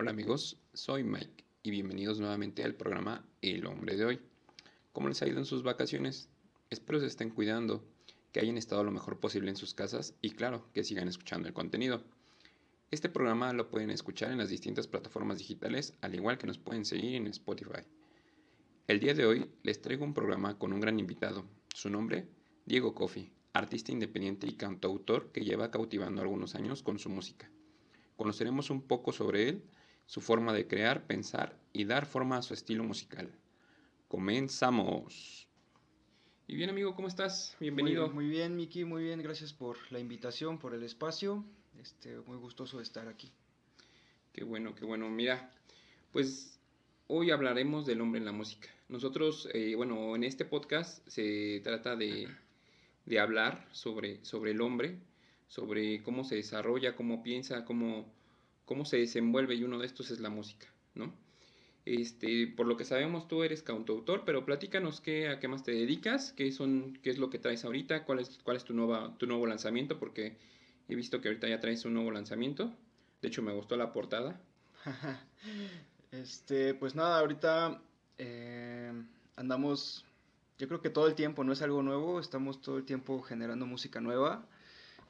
Hola amigos, soy Mike y bienvenidos nuevamente al programa El Hombre de Hoy. ¿Cómo les ha ido en sus vacaciones? Espero se estén cuidando, que hayan estado lo mejor posible en sus casas y claro, que sigan escuchando el contenido. Este programa lo pueden escuchar en las distintas plataformas digitales, al igual que nos pueden seguir en Spotify. El día de hoy les traigo un programa con un gran invitado. Su nombre, Diego Coffey, artista independiente y cantautor que lleva cautivando algunos años con su música. Conoceremos un poco sobre él, su forma de crear, pensar y dar forma a su estilo musical. Comenzamos. Y bien amigo, ¿cómo estás? Bienvenido. Muy, bien, Miki, muy bien. Gracias por la invitación, por el espacio. Este, muy gustoso de estar aquí. Qué bueno, qué bueno. Mira, pues hoy hablaremos del hombre en la música. Nosotros, eh, bueno, en este podcast se trata de, de hablar sobre, sobre el hombre, sobre cómo se desarrolla, cómo piensa, cómo, cómo se desenvuelve y uno de estos es la música, ¿no? Este, por lo que sabemos tú eres cantautor, pero platícanos qué, a qué más te dedicas, qué, son, qué es lo que traes ahorita, cuál es, cuál es tu, nueva, tu nuevo lanzamiento, porque he visto que ahorita ya traes un nuevo lanzamiento. De hecho, me gustó la portada. este, pues nada, ahorita eh, andamos, yo creo que todo el tiempo, no es algo nuevo, estamos todo el tiempo generando música nueva.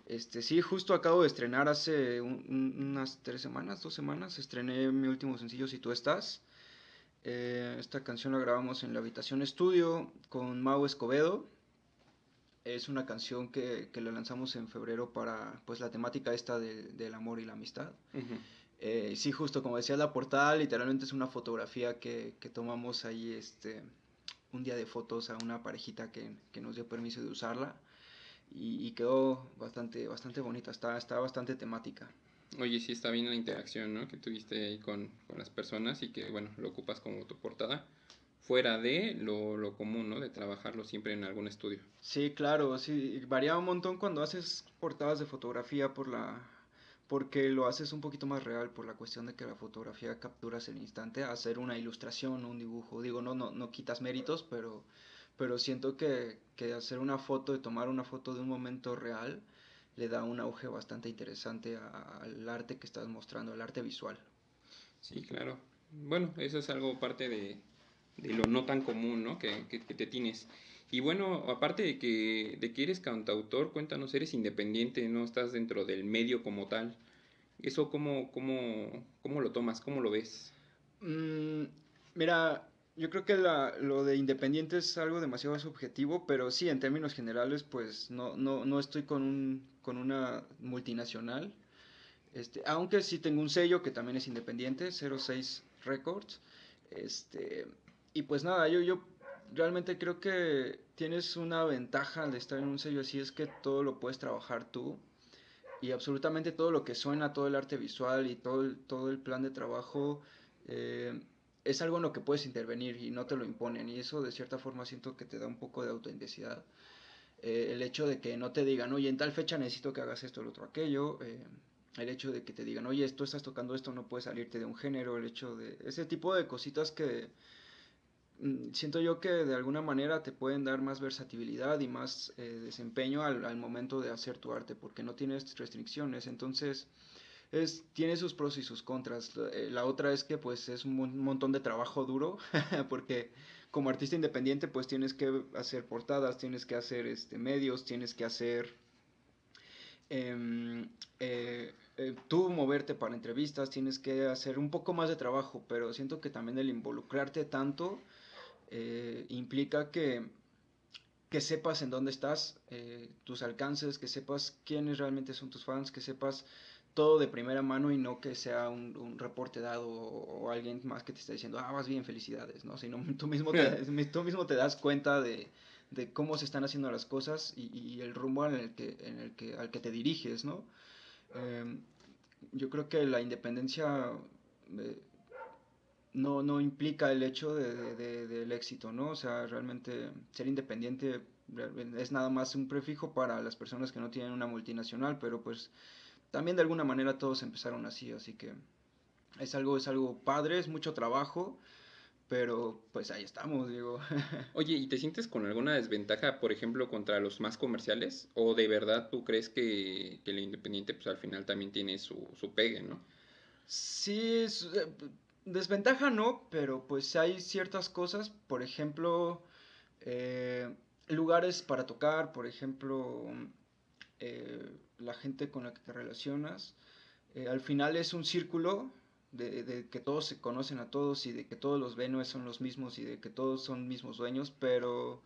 Este, sí, justo acabo de estrenar hace unas tres semanas, dos semanas, estrené mi último sencillo Si tú estás. Eh, esta canción la grabamos en la habitación estudio con Mau Escobedo. Es una canción que, que la lanzamos en febrero para pues la temática esta del amor y la amistad. Eh, sí, justo como decía la portada, literalmente es una fotografía que, que, tomamos ahí este, un día de fotos a una parejita que, que nos dio permiso de usarla y, quedó bastante, bastante bonita, está, está bastante temática. Oye, sí está bien la interacción ¿no? que tuviste ahí con, con, las personas y que, bueno, lo ocupas como tu portada, fuera de lo, lo, común, ¿no? De trabajarlo siempre en algún estudio. Sí, claro, sí, varía un montón cuando haces portadas de fotografía por la porque lo haces un poquito más real por la cuestión de que la fotografía capturas el instante, hacer una ilustración, un dibujo, digo, no, no, no quitas méritos, pero pero siento que, que hacer una foto y tomar una foto de un momento real le da un auge bastante interesante al arte que estás mostrando, al arte visual. Sí, claro. Bueno, eso es algo parte de, de lo no tan común, ¿no? Que, que, te tienes. Y bueno, aparte de que, de que eres cantautor, cuéntanos, eres independiente, no estás dentro del medio como tal. ¿Eso cómo, cómo, cómo lo tomas? ¿Cómo lo ves? Mm, mira, yo creo que la, lo de independiente es algo demasiado subjetivo, pero sí, en términos generales, pues no, no, no estoy con, un, con una multinacional. Este, aunque sí tengo un sello que también es independiente, 06 Records. Este, y pues nada, yo, yo realmente creo que tienes una ventaja al estar en un sello así, es que todo lo puedes trabajar tú. Y absolutamente todo lo que suena, todo el arte visual y todo el, todo el plan de trabajo. Eh, es algo en lo que puedes intervenir y no te lo imponen. Y eso de cierta forma siento que te da un poco de autoindecidad. Eh, el hecho de que no te digan, oye, en tal fecha necesito que hagas esto, el otro, aquello. Eh, el hecho de que te digan, oye, tú estás tocando esto, no puedes salirte de un género. El hecho de ese tipo de cositas que mm, siento yo que de alguna manera te pueden dar más versatilidad y más eh, desempeño al, al momento de hacer tu arte porque no tienes restricciones. Entonces es, tiene sus pros y sus contras. Eh, la otra es que pues es un montón de trabajo duro, porque como artista independiente pues tienes que hacer portadas, tienes que hacer este, medios, tienes que hacer... Em, eh, eh, tú moverte para entrevistas, tienes que hacer un poco más de trabajo, pero siento que también el involucrarte tanto implica que, que sepas en dónde estás, tus alcances, que sepas quiénes realmente son tus fans, que sepas todo de primera mano y no que sea un, reporte dado o, alguien más que te está diciendo, ah, vas bien, felicidades, ¿no? Sino tú mismo te, tú mismo te das cuenta de, cómo se están haciendo las cosas y, el rumbo en el que, en el que, al que te diriges, ¿no? Em, yo creo que la independencia eh, no, no implica el hecho de, del éxito, ¿no? O sea, realmente ser independiente es nada más un prefijo para las personas que no tienen una multinacional, pero pues también de alguna manera todos empezaron así, así que es algo, es algo padre, es mucho trabajo, pero pues ahí estamos, digo. Oye, ¿y te sientes con alguna desventaja, por ejemplo, contra los más comerciales? ¿O de verdad tú crees que, que el independiente pues al final también tiene su, su pegue, no? Sí, eh, desventaja no, pero pues hay ciertas cosas, por ejemplo, eh, lugares para tocar, por ejemplo, eh, la gente con la que te relacionas. al final es un círculo de, que todos se conocen a todos y de que todos los Venus son los mismos y de que todos son mismos dueños, pero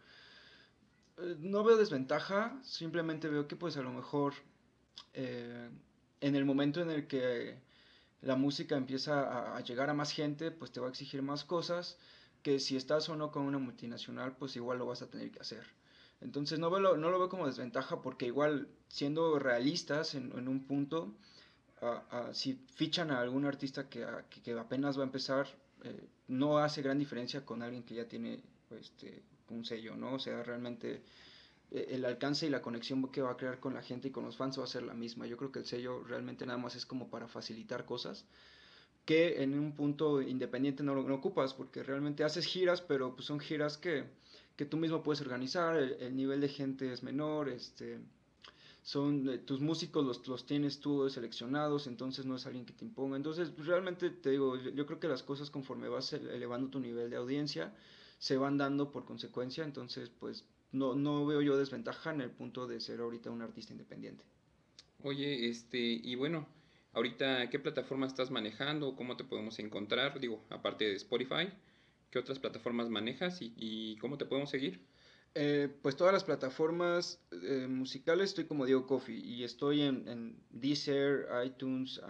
no veo desventaja, simplemente veo que pues a lo mejor en el momento en el que la música empieza a, llegar a más gente, pues te va a exigir más cosas que si estás o no con una multinacional, pues igual lo vas a tener que hacer. Entonces no, no lo veo como desventaja porque igual siendo realistas en, un punto, si fichan a algún artista que, que, apenas va a empezar, eh, no hace gran diferencia con alguien que ya tiene este, un sello, ¿no? O sea, realmente eh, el alcance y la conexión que va a crear con la gente y con los fans va a ser la misma. Yo creo que el sello realmente nada más es como para facilitar cosas que en un punto independiente no lo ocupas, porque realmente haces giras, pero pues son giras que, que tú mismo puedes organizar, el, nivel de gente es menor, este, son eh, tus músicos los, los, tienes tú seleccionados, entonces no es alguien que te imponga. Entonces, realmente te digo, yo, yo creo que las cosas conforme vas elevando tu nivel de audiencia, se van dando por consecuencia, entonces pues no, no veo yo desventaja en el punto de ser ahorita un artista independiente. Oye, este, y bueno, ahorita, ¿qué plataforma estás manejando? ¿Cómo te podemos encontrar? Digo, aparte de Spotify, ¿qué otras plataformas manejas y, cómo te podemos seguir? Eh, pues todas las plataformas eh, musicales estoy como Diego Coffee y estoy en, en Deezer, iTunes,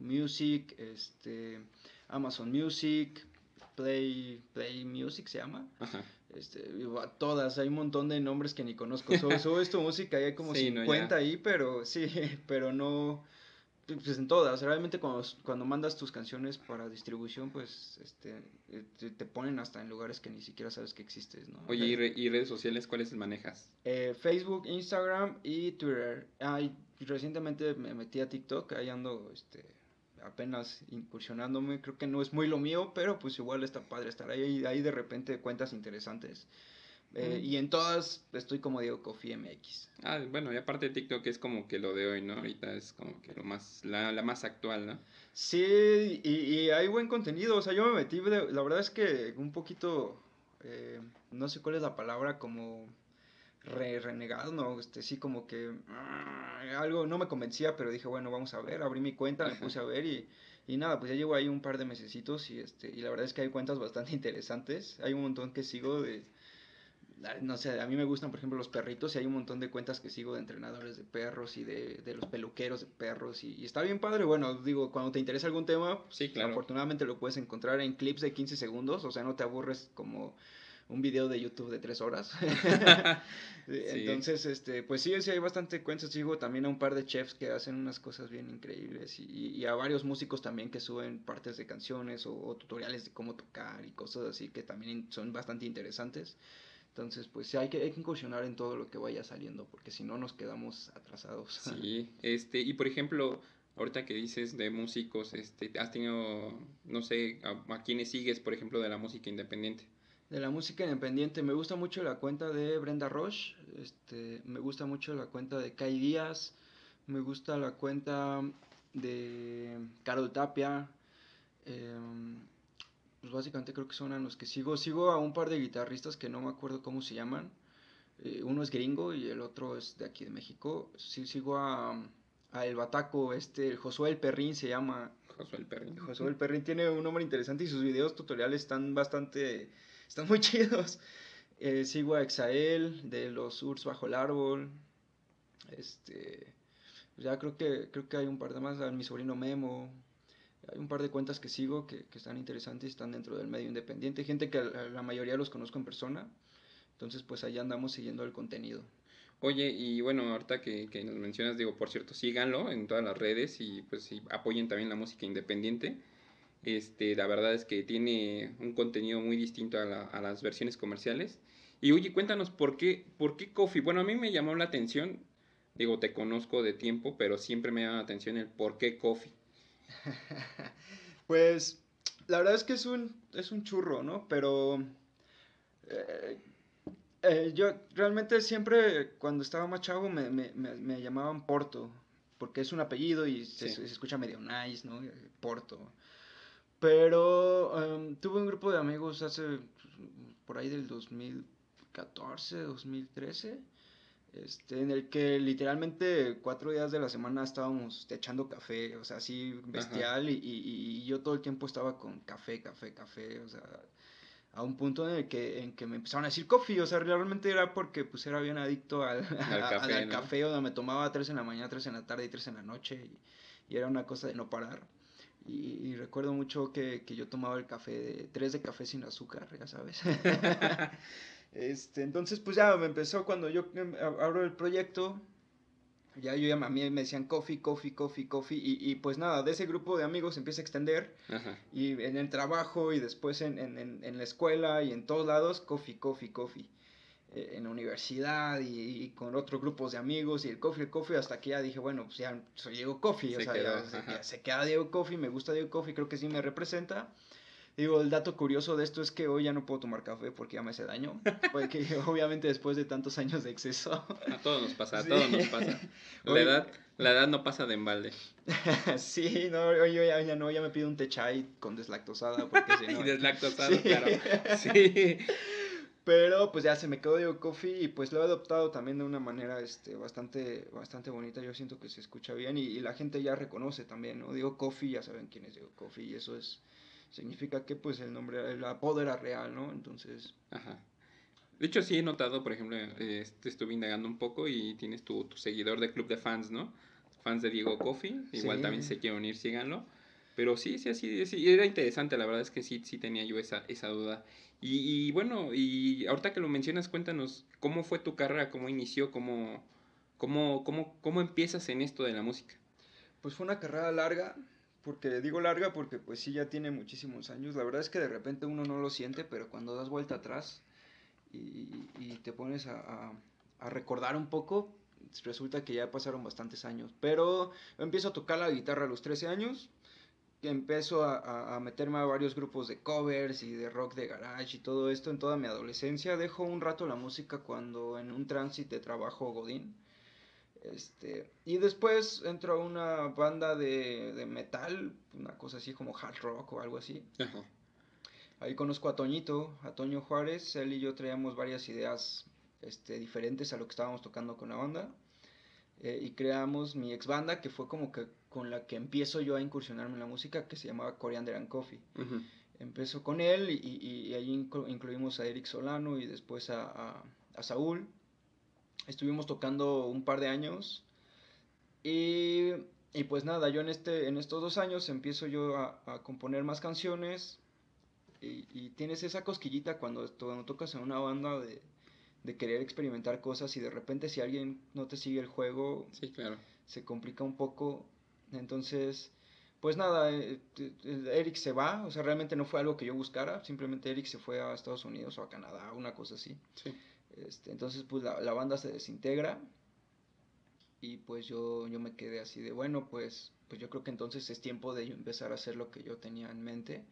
iMusic, este, Amazon Music, Play, Play Music se llama. Ajá. Este, todas, hay un montón de nombres que ni conozco. Subo, esto música y hay como 50 ahí, pero sí, pero no, pues en todas. Realmente cuando, cuando mandas tus canciones para distribución, pues este, te, ponen hasta en lugares que ni siquiera sabes que existes, ¿no? Oye, ¿y, redes sociales cuáles manejas? Eh, Facebook, Instagram y Twitter. Ay, recientemente me metí a TikTok, ahí ando, este apenas incursionándome, creo que no es muy lo mío, pero pues igual está padre estar ahí, ahí de repente cuentas interesantes. Eh, y en todas estoy como Diego Coffee MX. Ah, bueno, y aparte de TikTok es como que lo de hoy, ¿no? Ahorita es como que lo más, la, la más actual, ¿no? Sí, y, y, hay buen contenido, o sea, yo me metí, la verdad es que un poquito, eh, no sé cuál es la palabra, como re renegado, no, este sí como que ah, algo no me convencía, pero dije, bueno, vamos a ver, abrí mi cuenta, me puse a ver y, y nada, pues ya llevo ahí un par de mesecitos y este y la verdad es que hay cuentas bastante interesantes, hay un montón que sigo de no sé, a mí me gustan, por ejemplo, los perritos y hay un montón de cuentas que sigo de entrenadores de perros y de, de los peluqueros de perros y, está bien padre. Bueno, digo, cuando te interesa algún tema, sí, claro. afortunadamente lo puedes encontrar en clips de 15 segundos, o sea, no te aburres como un video de YouTube de tres horas. Entonces, este, pues sí, sí hay bastante cuentas. Sigo también a un par de chefs que hacen unas cosas bien increíbles y, y a varios músicos también que suben partes de canciones o, tutoriales de cómo tocar y cosas así que también son bastante interesantes. Entonces, pues sí, hay que, hay que incursionar en todo lo que vaya saliendo, porque si no nos quedamos atrasados. Sí, este, y por ejemplo, ahorita que dices de músicos, este, has tenido, no sé, a, a quienes sigues, por ejemplo, de la música independiente de la música independiente. Me gusta mucho la cuenta de Brenda Roche, este, me gusta mucho la cuenta de Kai Díaz, me gusta la cuenta de Carol Tapia. Em, pues básicamente creo que son a los que sigo. Sigo a un par de guitarristas que no me acuerdo cómo se llaman. Eh, uno es gringo y el otro es de aquí de México. Sí, sigo a, a El Bataco, este, Josué El Perrín se llama. Josué El Perrín. Josué El Perrín tiene un nombre interesante y sus videos tutoriales están bastante están muy chidos. Eh, sigo a Exael de los Urs bajo el árbol. Este, ya creo que creo que hay un par de más, a mi sobrino Memo. Par de cuentas que sigo que, que están interesantes y están dentro del medio independiente. Gente que la mayoría los conozco en persona. Entonces, pues ahí andamos siguiendo el contenido. Oye, y bueno, ahorita que, que, nos mencionas, digo, por cierto, síganlo en todas las redes y pues apoyen también la música independiente. Este, la verdad es que tiene un contenido muy distinto a, las versiones comerciales. Y oye, cuéntanos, ¿por qué, ¿por qué Coffee? Bueno, a mí me llamó la atención, digo, te conozco de tiempo, pero siempre me llama la atención el por qué Coffee. pues, la verdad es que es un, es un churro, ¿no? Pero eh, eh, yo realmente siempre, cuando estaba más chavo, me, me, me, me llamaban Porto. porque es un apellido y se, se escucha medio nice, ¿no? Porto. Pero em, tuve un grupo de amigos hace por ahí del 2014, 2013, este, en el que literalmente cuatro días de la semana estábamos echando café, o sea, así bestial, y, y, yo todo el tiempo estaba con café, café, café, o sea, a un punto en el que, en que me empezaron a decir coffee, o sea, realmente era porque pues era bien adicto al, café, café, o me tomaba tres en la mañana, tres en la tarde y tres en la noche, y, y era una cosa de no parar. Y, recuerdo mucho que, que, yo tomaba el café, de, tres de café sin azúcar, ya sabes. este, entonces, pues ya me empezó cuando yo em, abro el proyecto, ya yo ya a mí me decían coffee, coffee, coffee, coffee, y, y pues nada, de ese grupo de amigos se empieza a extender, y en el trabajo, y después en, en, en la escuela, y en todos lados, coffee, coffee, coffee. Eh, en la universidad y, con otros grupos de amigos y el coffee, el coffee, hasta que ya dije, bueno, pues ya soy Diego Coffee, o sea, ya, se, queda Diego Coffee, me gusta Diego Coffee, creo que sí me representa. Digo, el dato curioso de esto es que hoy ya no puedo tomar café porque ya me hace daño. Porque obviamente después de tantos años de exceso. A todos nos pasa, a todos nos pasa. La edad, la edad no pasa de embalde. sí, no, hoy ya, ya, no, ya me pido un té chai con deslactosada. Porque si no... y deslactosada, claro. Sí. Pero pues ya se me quedó Diego Coffee y pues lo he adoptado también de una manera este, bastante, bastante bonita. Yo siento que se escucha bien y, la gente ya reconoce también, ¿no? Diego Coffee, ya saben quién es Diego Coffee y eso es, significa que pues el nombre, el apodo era real, ¿no? Entonces... Ajá. De hecho, sí he notado, por ejemplo, este, estuve indagando un poco y tienes tu, tu seguidor de club de fans, ¿no? Fans de Diego Coffee, igual también se quieren unir, síganlo. Pero sí, sí, sí, sí, era interesante, la verdad es que sí, sí tenía yo esa, esa duda. Y, bueno, y ahorita que lo mencionas, cuéntanos, ¿cómo fue tu carrera? ¿Cómo inició? ¿Cómo, cómo, cómo, cómo empiezas en esto de la música? Pues fue una carrera larga, porque digo larga porque pues sí ya tiene muchísimos años. La verdad es que de repente uno no lo siente, pero cuando das vuelta atrás y, te pones a, recordar un poco, resulta que ya pasaron bastantes años. Pero empiezo a tocar la guitarra a los 13 años empezó a, a, meterme a varios grupos de covers y de rock de garage y todo esto en toda mi adolescencia. Dejo un rato la música cuando en un tránsito de trabajo Godín. Este, y después entro a una banda de, de, metal, una cosa así como hard rock o algo así. Ahí conozco a Toñito, a Toño Juárez. Él y yo traíamos varias ideas este, diferentes a lo que estábamos tocando con la banda. Eh, y creamos mi ex banda, que fue como que con la que empiezo yo a incursionarme en la música, que se llamaba Coriander and Coffee. Empezó con él y, y, ahí incluimos a Eric Solano y después a, a, Saúl. Estuvimos tocando un par de años y, y, pues nada, yo en, este, en estos dos años empiezo yo a, a componer más canciones y, y, tienes esa cosquillita cuando, cuando tocas en una banda de, de querer experimentar cosas y de repente si alguien no te sigue el juego, sí, claro. se complica un poco. Entonces, pues nada, eh, Eric se va, o sea, realmente no fue algo que yo buscara, simplemente Eric se fue a Estados Unidos o a Canadá, una cosa así. Sí. Este, entonces, pues la, la, banda se desintegra y pues yo, yo me quedé así de, bueno, pues, pues yo creo que entonces es tiempo de empezar a hacer lo que yo tenía en mente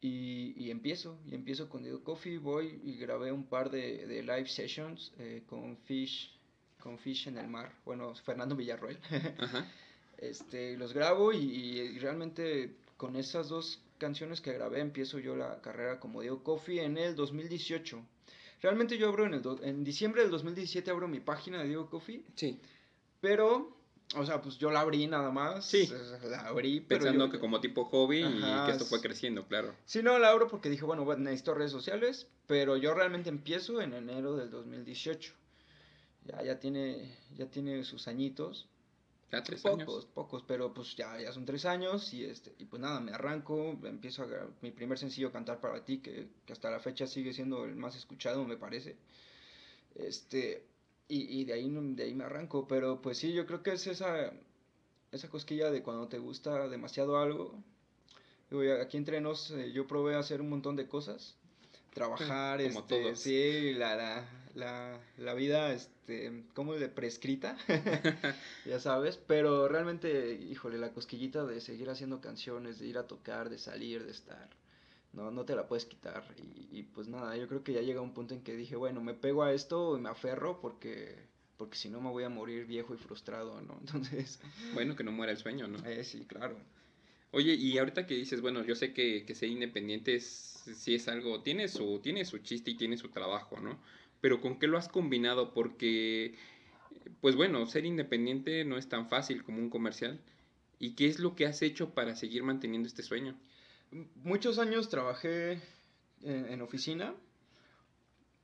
y, y, empiezo, y empiezo con Diego Coffee, voy y grabé un par de, de live sessions eh, con Fish, con Fish en el mar, bueno, Fernando Villarroel. Este, los grabo y, y, realmente con esas dos canciones que grabé empiezo yo la carrera como Diego Coffee en el 2018. Realmente yo abro en el en diciembre del 2017 abro mi página de Diego Coffee. Sí. Pero o sea, pues yo la abrí nada más. Sí. La abrí, pero. Pensando que como tipo hobby y que esto fue creciendo, claro. Sí, no, la abro porque dije, bueno, necesito redes sociales, pero yo realmente empiezo en enero del 2018. Ya, ya tiene, ya tiene sus añitos. Ya tres pocos, años. Pocos, pero pues ya, ya son tres años y este, y pues nada, me arranco, empiezo a mi primer sencillo Cantar para ti, que, que hasta la fecha sigue siendo el más escuchado, me parece. Este, y, y de, ahí, de ahí me arranco, pero pues sí, yo creo que es esa, esa cosquilla de cuando te gusta demasiado algo. aquí entre nos, eh, yo probé hacer un montón de cosas. Trabajar, Como este, todos. sí, la, la, la, la, vida, este, como de prescrita, ya sabes, pero realmente, híjole, la cosquillita de seguir haciendo canciones, de ir a tocar, de salir, de estar, no, no te la puedes quitar. Y, y, pues nada, yo creo que ya llega un punto en que dije, bueno, me pego a esto y me aferro porque porque si no me voy a morir viejo y frustrado, ¿no? Entonces... Bueno, que no muera el sueño, ¿no? Eh, sí, claro. Oye, y ahorita que dices, bueno, yo sé que, que ser independiente es, sí es algo, tiene su, tiene su chiste y tiene su trabajo, ¿no? Pero ¿con qué lo has combinado? Porque, pues bueno, ser independiente no es tan fácil como un comercial. ¿Y qué es lo que has hecho para seguir manteniendo este sueño? Muchos años trabajé en, en oficina,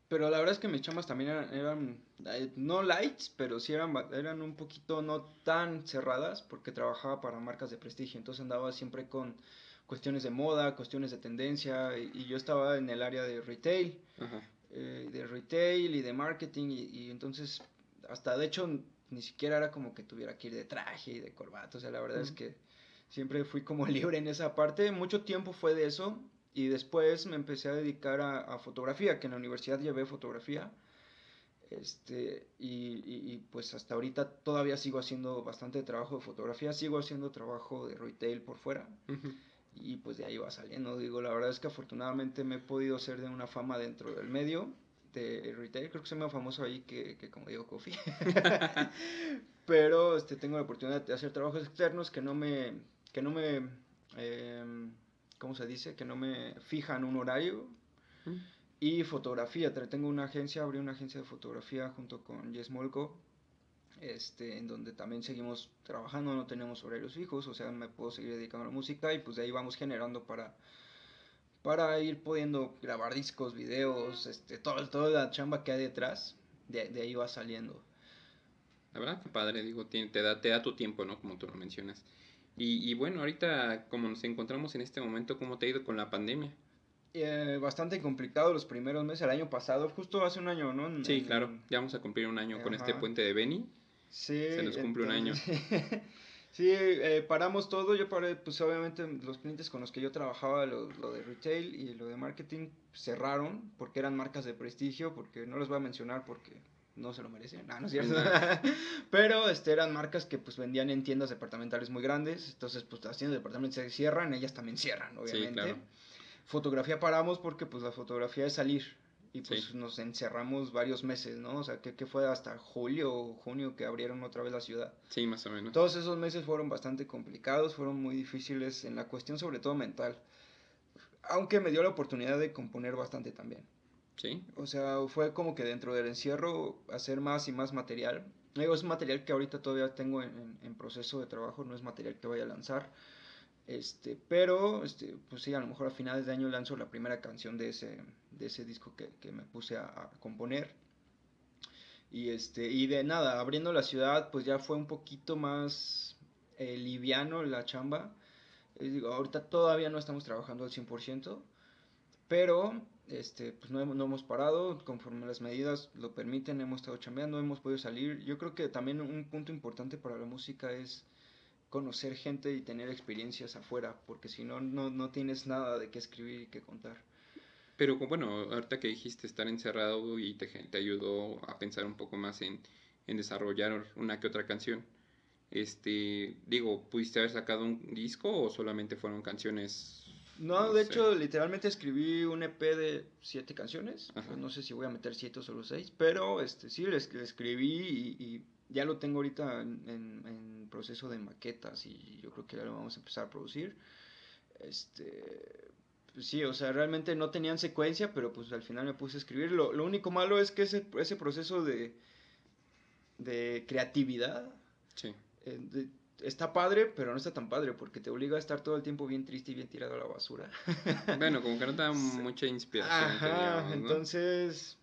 pero la verdad es que mis chamas también eran, eran eh, no lights, pero sí eran, eran un poquito no tan cerradas, porque trabajaba para marcas de prestigio, entonces andaba siempre con cuestiones de moda, cuestiones de tendencia, y, y yo estaba en el área de retail, eh, de retail y de marketing, y, y, entonces hasta de hecho ni siquiera era como que tuviera que ir de traje y de corbata, o sea, la verdad uh -huh. es que siempre fui como libre en esa parte, mucho tiempo fue de eso, y después me empecé a dedicar a, a fotografía, que en la universidad llevé fotografía. Este, y, y, y, pues hasta ahorita todavía sigo haciendo bastante trabajo de fotografía, sigo haciendo trabajo de retail por fuera. Uh -huh. Y pues de ahí va saliendo. Digo, la verdad es que afortunadamente me he podido hacer de una fama dentro del medio de retail. Creo que soy más famoso ahí que, que como digo, Coffee. Pero este, tengo la oportunidad de hacer trabajos externos que no me, que no me, eh, ¿cómo se dice? Que no me fijan un horario. Mm. Y fotografía, tengo una agencia, abrí una agencia de fotografía junto con Jess Molko, este, en donde también seguimos trabajando, no tenemos horarios fijos, o sea, me puedo seguir dedicando a la música y pues de ahí vamos generando para, para ir pudiendo grabar discos, videos, este, todo, toda la chamba que hay detrás, de, de ahí va saliendo. La verdad que padre, digo, te, te, da, te da tu tiempo, ¿no? Como tú lo mencionas. Y, y, bueno, ahorita como nos encontramos en este momento, ¿cómo te ha ido con la pandemia? Eh, bastante complicado los primeros meses, el año pasado, justo hace un año, ¿no? Sí, claro, ya vamos a cumplir un año Ajá. con este puente de Beni. Sí. Se nos cumple entonces, un año. sí, eh, paramos todo, yo paré, pues obviamente los clientes con los que yo trabajaba, lo, lo, de retail y lo de marketing, cerraron porque eran marcas de prestigio, porque no les voy a mencionar porque no se lo merecen, no, no es cierto. Pero este, eran marcas que pues vendían en tiendas departamentales muy grandes, entonces pues las tiendas departamentales se cierran, ellas también cierran, obviamente. Sí, claro. Fotografía paramos porque pues la fotografía es salir y pues sí. nos encerramos varios meses, ¿no? O sea, que, que, fue hasta julio o junio que abrieron otra vez la ciudad. Sí, más o menos. Todos esos meses fueron bastante complicados, fueron muy difíciles en la cuestión sobre todo mental. Aunque me dio la oportunidad de componer bastante también. Sí. O sea, fue como que dentro del encierro hacer más y más material. Digo, es material que ahorita todavía tengo en, en, en proceso de trabajo, no es material que vaya a lanzar este, pero, este, pues sí, a lo mejor a finales de año lanzo la primera canción de ese, de ese disco que, que me puse a, a, componer. Y, este, y de nada, abriendo la ciudad, pues ya fue un poquito más eh, liviano la chamba. Eh, digo, ahorita todavía no estamos trabajando al 100%, pero este, pues no no hemos parado, conforme las medidas lo permiten, hemos estado chambeando, hemos podido salir. Yo creo que también un punto importante para la música es conocer gente y tener experiencias afuera, porque si no, no, no tienes nada de qué escribir y qué contar. Pero bueno, ahorita que dijiste estar encerrado y te, te ayudó a pensar un poco más en, en desarrollar una que otra canción. Este, digo, ¿pudiste haber sacado un disco o solamente fueron canciones? No, no de sé. hecho, literalmente escribí un EP de siete canciones. Ajá. No sé si voy a meter siete o solo seis, pero este, sí, le, escribí y, y ya lo tengo ahorita en, en, en, proceso de maquetas y yo creo que ya lo vamos a empezar a producir. Este, pues sí, o sea, realmente no tenían secuencia, pero pues al final me puse a escribir. Lo, lo único malo es que ese, ese proceso de, de creatividad sí. eh, de, está padre, pero no está tan padre porque te obliga a estar todo el tiempo bien triste y bien tirado a la basura. bueno, como que no te da mucha inspiración. Ajá, digamos, ¿no? entonces...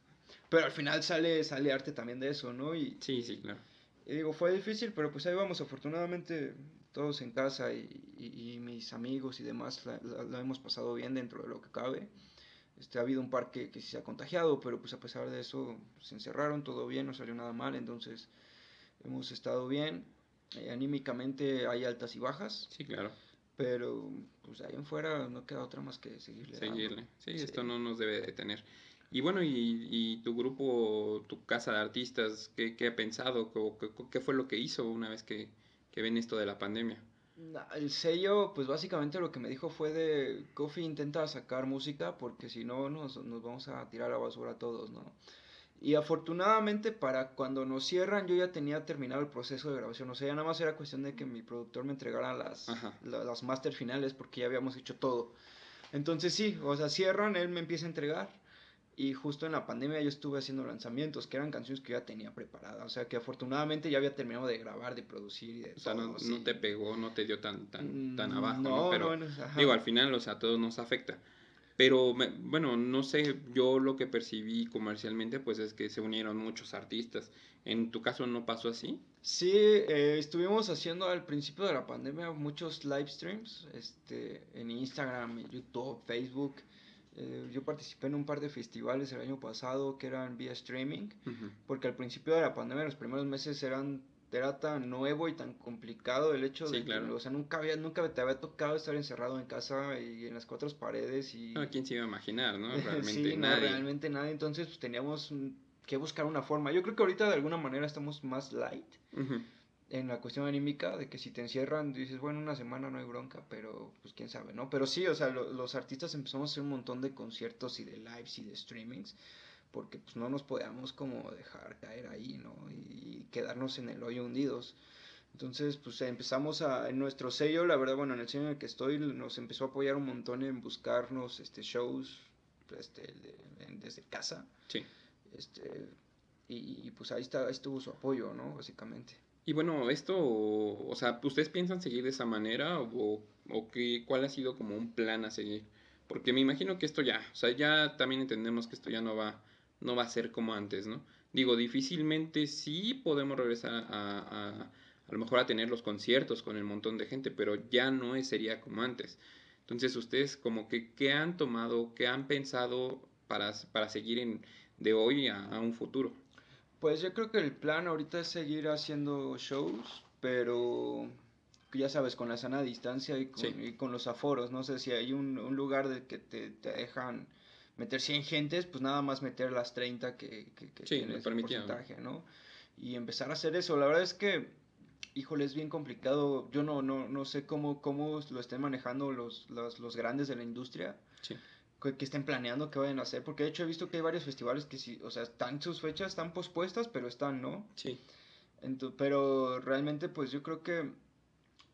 Pero al final sale, sale arte también de eso, ¿no? Y, sí, sí, claro. Y digo, fue difícil, pero pues ahí vamos, afortunadamente todos en casa y, y, y mis amigos y demás la, la, la, hemos pasado bien dentro de lo que cabe. Este, ha habido un par que, que se ha contagiado, pero pues a pesar de eso se encerraron, todo bien, no salió nada mal, entonces hemos estado bien. Eh, anímicamente hay altas y bajas. Sí, claro. Pero pues ahí en fuera no queda otra más que seguirle. Seguirle. Sí, sí, esto no nos debe detener. Y bueno, y, y, tu grupo, tu casa de artistas, ¿qué, qué ha pensado? ¿Qué, ¿Qué, fue lo que hizo una vez que, que ven esto de la pandemia? El sello, pues básicamente lo que me dijo fue de, Kofi intenta sacar música porque si no nos, nos vamos a tirar a la basura todos, ¿no? Y afortunadamente para cuando nos cierran yo ya tenía terminado el proceso de grabación. O sea, ya nada más era cuestión de que mi productor me entregara las, las master finales porque ya habíamos hecho todo. Entonces sí, o sea, cierran, él me empieza a entregar. Y justo en la pandemia yo estuve haciendo lanzamientos, que eran canciones que ya tenía preparadas. O sea, que afortunadamente ya había terminado de grabar, de producir y de O sea, no, te pegó, no te dio tan, tan, tan mm, abajo, ¿no? Pero, digo, al final, o sea, a todos nos afecta. Pero bueno, no sé, yo lo que percibí comercialmente pues es que se unieron muchos artistas. ¿En tu caso no pasó así? Sí, eh, estuvimos haciendo al principio de la pandemia muchos live streams este, en Instagram, YouTube, Facebook. Eh, yo participé en un par de festivales el año pasado que eran vía streaming, porque al principio de la pandemia los primeros meses eran era tan nuevo y tan complicado el hecho de claro. o sea, nunca había, nunca te había tocado estar encerrado en casa y en las cuatro paredes y... No, ¿quién se iba a imaginar, no? Realmente sí, nadie. No, realmente nadie, entonces pues teníamos que buscar una forma. Yo creo que ahorita de alguna manera estamos más light en la cuestión anímica, de que si te encierran, dices, bueno, una semana no hay bronca, pero pues quién sabe, ¿no? Pero sí, o sea, los artistas empezamos a hacer un montón de conciertos y de lives y de streamings porque pues no nos podíamos como dejar caer ahí, ¿no? Y quedarnos en el hoyo hundidos. Entonces, pues empezamos a, en nuestro sello, la verdad, bueno, en el sello en el que estoy, nos empezó a apoyar un montón en buscarnos este, shows este, desde casa. Sí. Este, y, pues ahí, está, estuvo su apoyo, ¿no? Básicamente. Y bueno, esto, o sea, ¿ustedes piensan seguir de esa manera o, o qué, cuál ha sido como un plan a seguir? Porque me imagino que esto ya, o sea, ya también entendemos que esto ya no va no va a ser como antes, ¿no? Digo, difícilmente sí podemos regresar a, a, a, lo mejor a tener los conciertos con el montón de gente, pero ya no sería como antes. Entonces, ustedes como que, ¿qué han tomado, qué han pensado para, para seguir en, de hoy a, a un futuro? Pues yo creo que el plan ahorita es seguir haciendo shows, pero ya sabes, con la sana distancia y con, y con los aforos. No sé si hay un, un lugar de que te, te dejan meter 100 gentes, pues nada más meter las 30 que, que, que sí, el porcentaje, ¿no? Y empezar a hacer eso. La verdad es que, híjole, es bien complicado. Yo no, no, no sé cómo, cómo lo estén manejando los, los, los grandes de la industria. Sí. Que, que, estén planeando qué vayan a hacer. Porque de hecho he visto que hay varios festivales que sí, o sea, están sus fechas, están pospuestas, pero están, ¿no? Sí. Entonces, pero realmente, pues yo creo que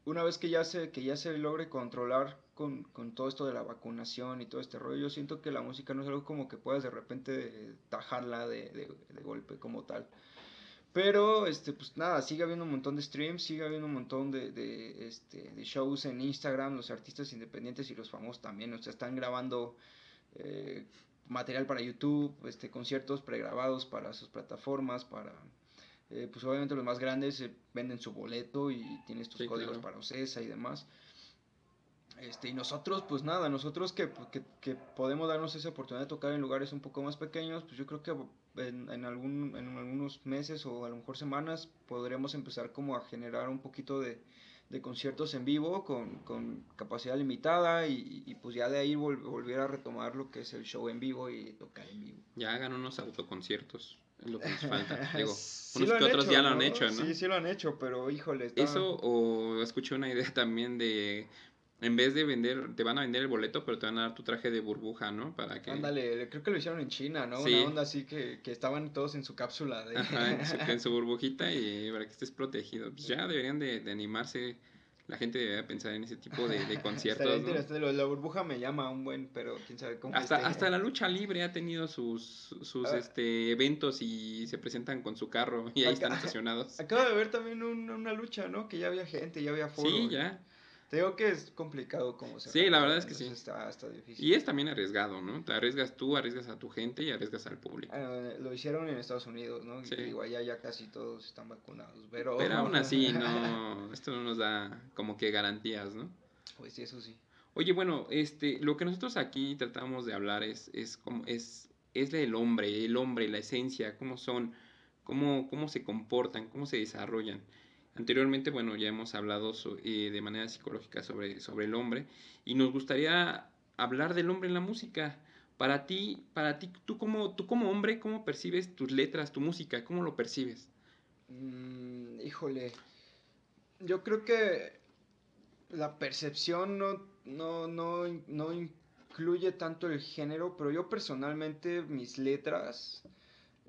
una vez que ya se, que ya se logre controlar con, con, todo esto de la vacunación y todo este rollo, yo siento que la música no es algo como que puedas de repente tajarla de, de, de, golpe como tal. Pero, este, pues nada, sigue habiendo un montón de streams, sigue habiendo un montón de, de, este, de shows en Instagram, los artistas independientes y los famosos también, o sea, están grabando eh, material para YouTube, este, conciertos pregrabados para sus plataformas, para eh, pues obviamente los más grandes eh, venden su boleto y tienes tus códigos para OCESA y demás. Este, y nosotros, pues nada, nosotros que, que, que, podemos darnos esa oportunidad de tocar en lugares un poco más pequeños, pues yo creo que en, en, algún, en algunos meses o a lo mejor semanas podremos empezar como a generar un poquito de, de conciertos en vivo con, con capacidad limitada y, y, pues ya de ahí volver a retomar lo que es el show en vivo y tocar en vivo. Ya hagan unos autoconciertos es lo que nos falta. Digo, unos que otros ya lo han hecho, ¿no? Sí, sí lo han hecho, pero híjole. Eso, o escuché una idea también de. En vez de vender, te van a vender el boleto, pero te van a dar tu traje de burbuja, ¿no? Para que... Ándale, creo que lo hicieron en China, ¿no? Una onda así que, que estaban todos en su cápsula. De... Ajá, en su, burbujita y para que estés protegido. Pues ya deberían de, de animarse la gente debe pensar en ese tipo de, de conciertos. ¿no? La burbuja me llama un buen, pero quién sabe cómo. Hasta, hasta la lucha libre ha tenido sus, sus ah. este, eventos y se presentan con su carro y ahí están estacionados. Acaba de haber también una lucha, ¿no? Que ya había gente, ya había foro. Sí, ya. Te digo que es complicado como se Sí, la verdad es que sí. Está, está difícil. Y es también arriesgado, ¿no? Te arriesgas tú, arriesgas a tu gente y arriesgas al público. Ah, lo hicieron en Estados Unidos, ¿no? Sí. digo, allá ya casi todos están vacunados, pero... Pero aún así, no, esto no nos da como que garantías, ¿no? Pues sí, eso sí. Oye, bueno, este, lo que nosotros aquí tratamos de hablar es, es, como, es, es del hombre, el hombre, la esencia, cómo son, cómo, cómo se comportan, cómo se desarrollan. Anteriormente, bueno, ya hemos hablado eh, de manera psicológica sobre, sobre el hombre y nos gustaría hablar del hombre en la música. Para ti, para ti, tú como, tú como hombre, ¿cómo percibes tus letras, tu música? ¿Cómo lo percibes? Mm, híjole, yo creo que la percepción no, no, no, no incluye tanto el género, pero yo personalmente mis letras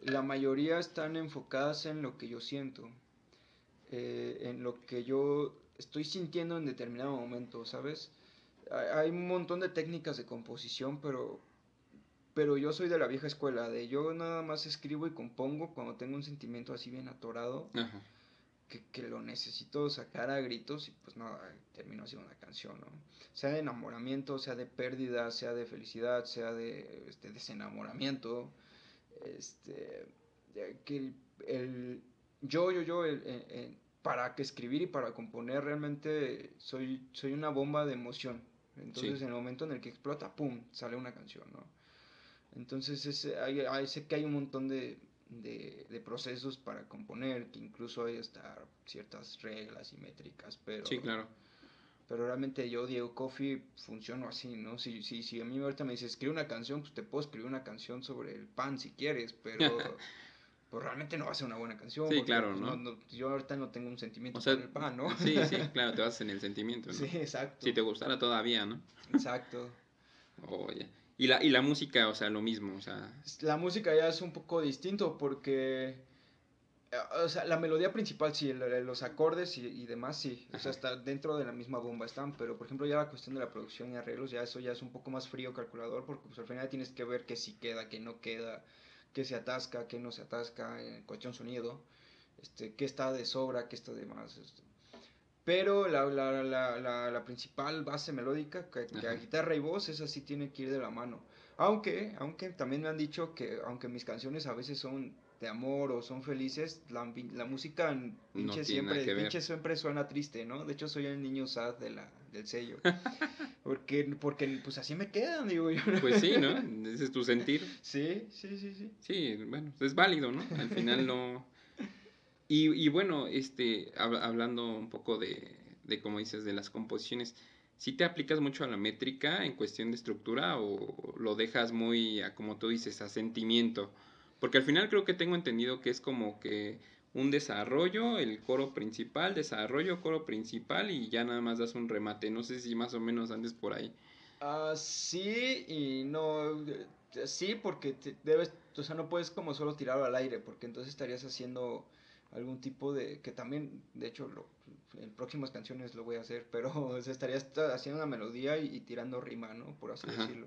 la mayoría están enfocadas en lo que yo siento, eh, en lo que yo estoy sintiendo en determinado momento, ¿sabes? Hay un montón de técnicas de composición, pero, pero yo soy de la vieja escuela, de yo nada más escribo y compongo cuando tengo un sentimiento así bien atorado, que, que, lo necesito sacar a gritos y pues nada, termino haciendo una canción, ¿no? Sea de enamoramiento, sea de pérdida, sea de felicidad, sea de este, desenamoramiento, este, que el, yo, yo, yo, el, para que escribir y para componer realmente soy, soy una bomba de emoción. Entonces en el momento en el que explota, ¡pum!, sale una canción, ¿no? Entonces ese, hay, sé que hay un montón de, de, procesos para componer, que incluso hay hasta ciertas reglas y métricas, pero... Sí, claro. Pero realmente yo, Diego Coffee, funciono así, ¿no? Si, si, si a mí ahorita me dices, escribe una canción, pues te puedo escribir una canción sobre el pan si quieres, pero pues realmente no va a ser una buena canción. Sí, claro, pues, ¿no? Yo ahorita no tengo un sentimiento por el pan, ¿no? Sí, sí, claro, te vas en el sentimiento, ¿no? Sí, exacto. Si te gustara todavía, ¿no? Exacto. Oye. Y la, y la música, o sea, lo mismo, o sea... La música ya es un poco distinto porque o sea, la melodía principal sí, los acordes y, demás sí, o sea, está dentro de la misma bomba están, pero por ejemplo ya la cuestión de la producción y arreglos, ya eso ya es un poco más frío calculador, porque pues al final tienes que ver que si queda, que no queda, que se atasca, que no se atasca, en cuestión sonido, este, que está de sobra, que está de más. Este. Pero la, la, la, la, principal base melódica, que, que la guitarra y voz, esa sí tiene que ir de la mano. Aunque, aunque también me han dicho que aunque mis canciones a veces son de amor o son felices, la, la música pinche siempre, pinche siempre suena triste, ¿no? De hecho soy el niño sad de la, del sello. porque, porque pues así me quedan, digo yo. Pues sí, ¿no? Ese es tu sentir. Sí, sí, sí, sí. Sí, bueno, es válido, ¿no? Al final no... Y, y bueno, este, hablando un poco de, de, como dices, de las composiciones, ¿sí te aplicas mucho a la métrica en cuestión de estructura o lo dejas muy, a, como tú dices, a sentimiento? Porque al final creo que tengo entendido que es como que un desarrollo, el coro principal, desarrollo, coro principal y ya nada más das un remate. No sé si más o menos andes por ahí. Ah, sí y no. Sí, porque debes, o sea, no puedes como solo tirarlo al aire, porque entonces estarías haciendo algún tipo de, que también, de hecho, lo, en próximas canciones lo voy a hacer, pero o estarías haciendo una melodía y, tirando rima, ¿no? Por así decirlo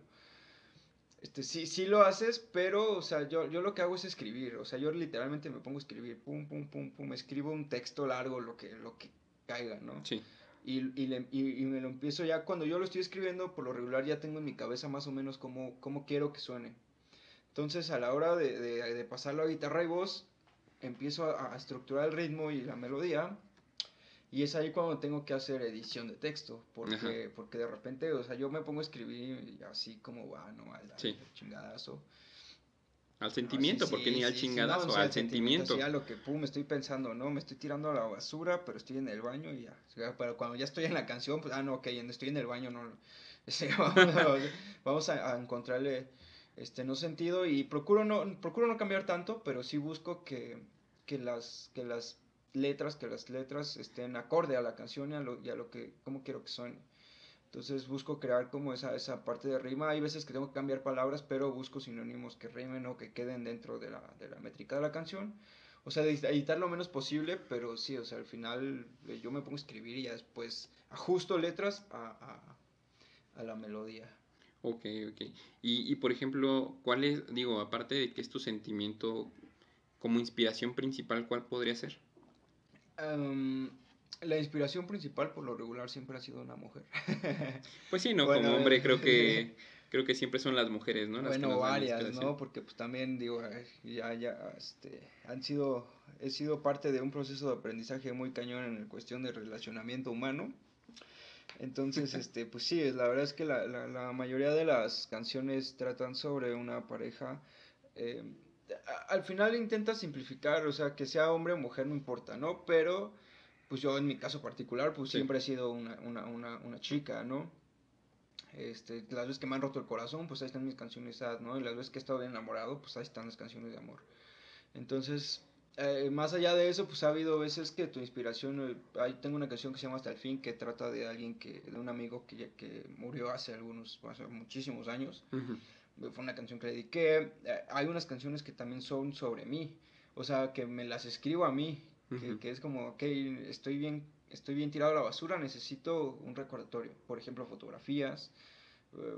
este, sí, sí lo haces, pero, o sea, yo, yo lo que hago es escribir, o sea, yo literalmente me pongo a escribir, pum, pum, pum, pum, escribo un texto largo, lo que, lo que caiga, ¿no? Sí. Y, y, y, me lo empiezo ya, cuando yo lo estoy escribiendo, por lo regular ya tengo en mi cabeza más o menos cómo, cómo quiero que suene. Entonces, a la hora de, de, de pasarlo a guitarra y voz, empiezo a, a estructurar el ritmo y la melodía, y es ahí cuando tengo que hacer edición de texto, porque, porque de repente, o sea, yo me pongo a escribir así como, va, no, al, chingadazo. Al sentimiento, porque ni al chingadazo, al sentimiento. Ya lo que, pum, estoy pensando, ¿no? Me estoy tirando a la basura, pero estoy en el baño y ya. Pero cuando ya estoy en la canción, pues, ah, no, ok, estoy en el baño, no. vamos, a, encontrarle este no sentido y procuro no procuro no cambiar tanto pero sí busco que, que las que las letras, que las letras estén acorde a la canción y a lo, y a lo que, como quiero que suene. Entonces busco crear como esa, esa parte de rima. Hay veces que tengo que cambiar palabras, pero busco sinónimos que rimen o que queden dentro de la, de la métrica de la canción. O sea, editar lo menos posible, pero sí, o sea, al final eh, yo me pongo a escribir y ya después ajusto letras a, a, a la melodía. Ok, ok. Y, y, por ejemplo, ¿cuál es, digo, aparte de que es tu sentimiento como inspiración principal, cuál podría ser? Em, la inspiración principal por lo regular siempre ha sido una mujer. pues sí, ¿no? Como hombre creo que creo que siempre son las mujeres, ¿no? bueno, varias, ¿no? Porque pues también digo, ya, ya, este, han sido, he sido parte de un proceso de aprendizaje muy cañón en la cuestión de relacionamiento humano. Entonces, este, pues sí, la verdad es que la, la, la mayoría de las canciones tratan sobre una pareja eh, al final intenta simplificar, o sea, que sea hombre o mujer no importa, ¿no? Pero, pues yo en mi caso particular, pues siempre he sido una, una, una, una, chica, ¿no? Este, las veces que me han roto el corazón, pues ahí están mis canciones ¿no? Y las veces que he estado enamorado, pues ahí están las canciones de amor. Entonces, eh, más allá de eso, pues ha habido veces que tu inspiración, eh, ahí tengo una canción que se llama Hasta el fin, que trata de alguien que, de un amigo que, que murió hace algunos, hace muchísimos años. Fue una canción que le dediqué. Eh, hay unas canciones que también son sobre mí, o sea, que me las escribo a mí, que, que, es como, ok, estoy bien, estoy bien tirado a la basura, necesito un recordatorio. Por ejemplo, fotografías.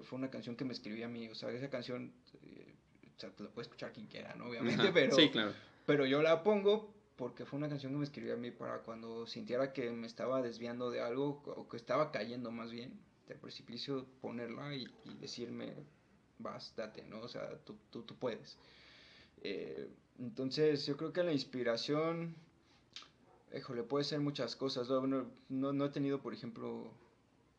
fue una canción que me escribí a mí, o sea, esa canción, o sea, la puede escuchar quien quiera, ¿no? Obviamente, pero... Sí, claro pero yo la pongo porque fue una canción que me escribí a mí para cuando sintiera que me estaba desviando de algo o que estaba cayendo más bien del precipicio, ponerla y, decirme, vas, date, ¿no? O sea, tú, tú, tú puedes. Eh, entonces, yo creo que la inspiración, híjole, puede ser muchas cosas. No, no, he tenido, por ejemplo,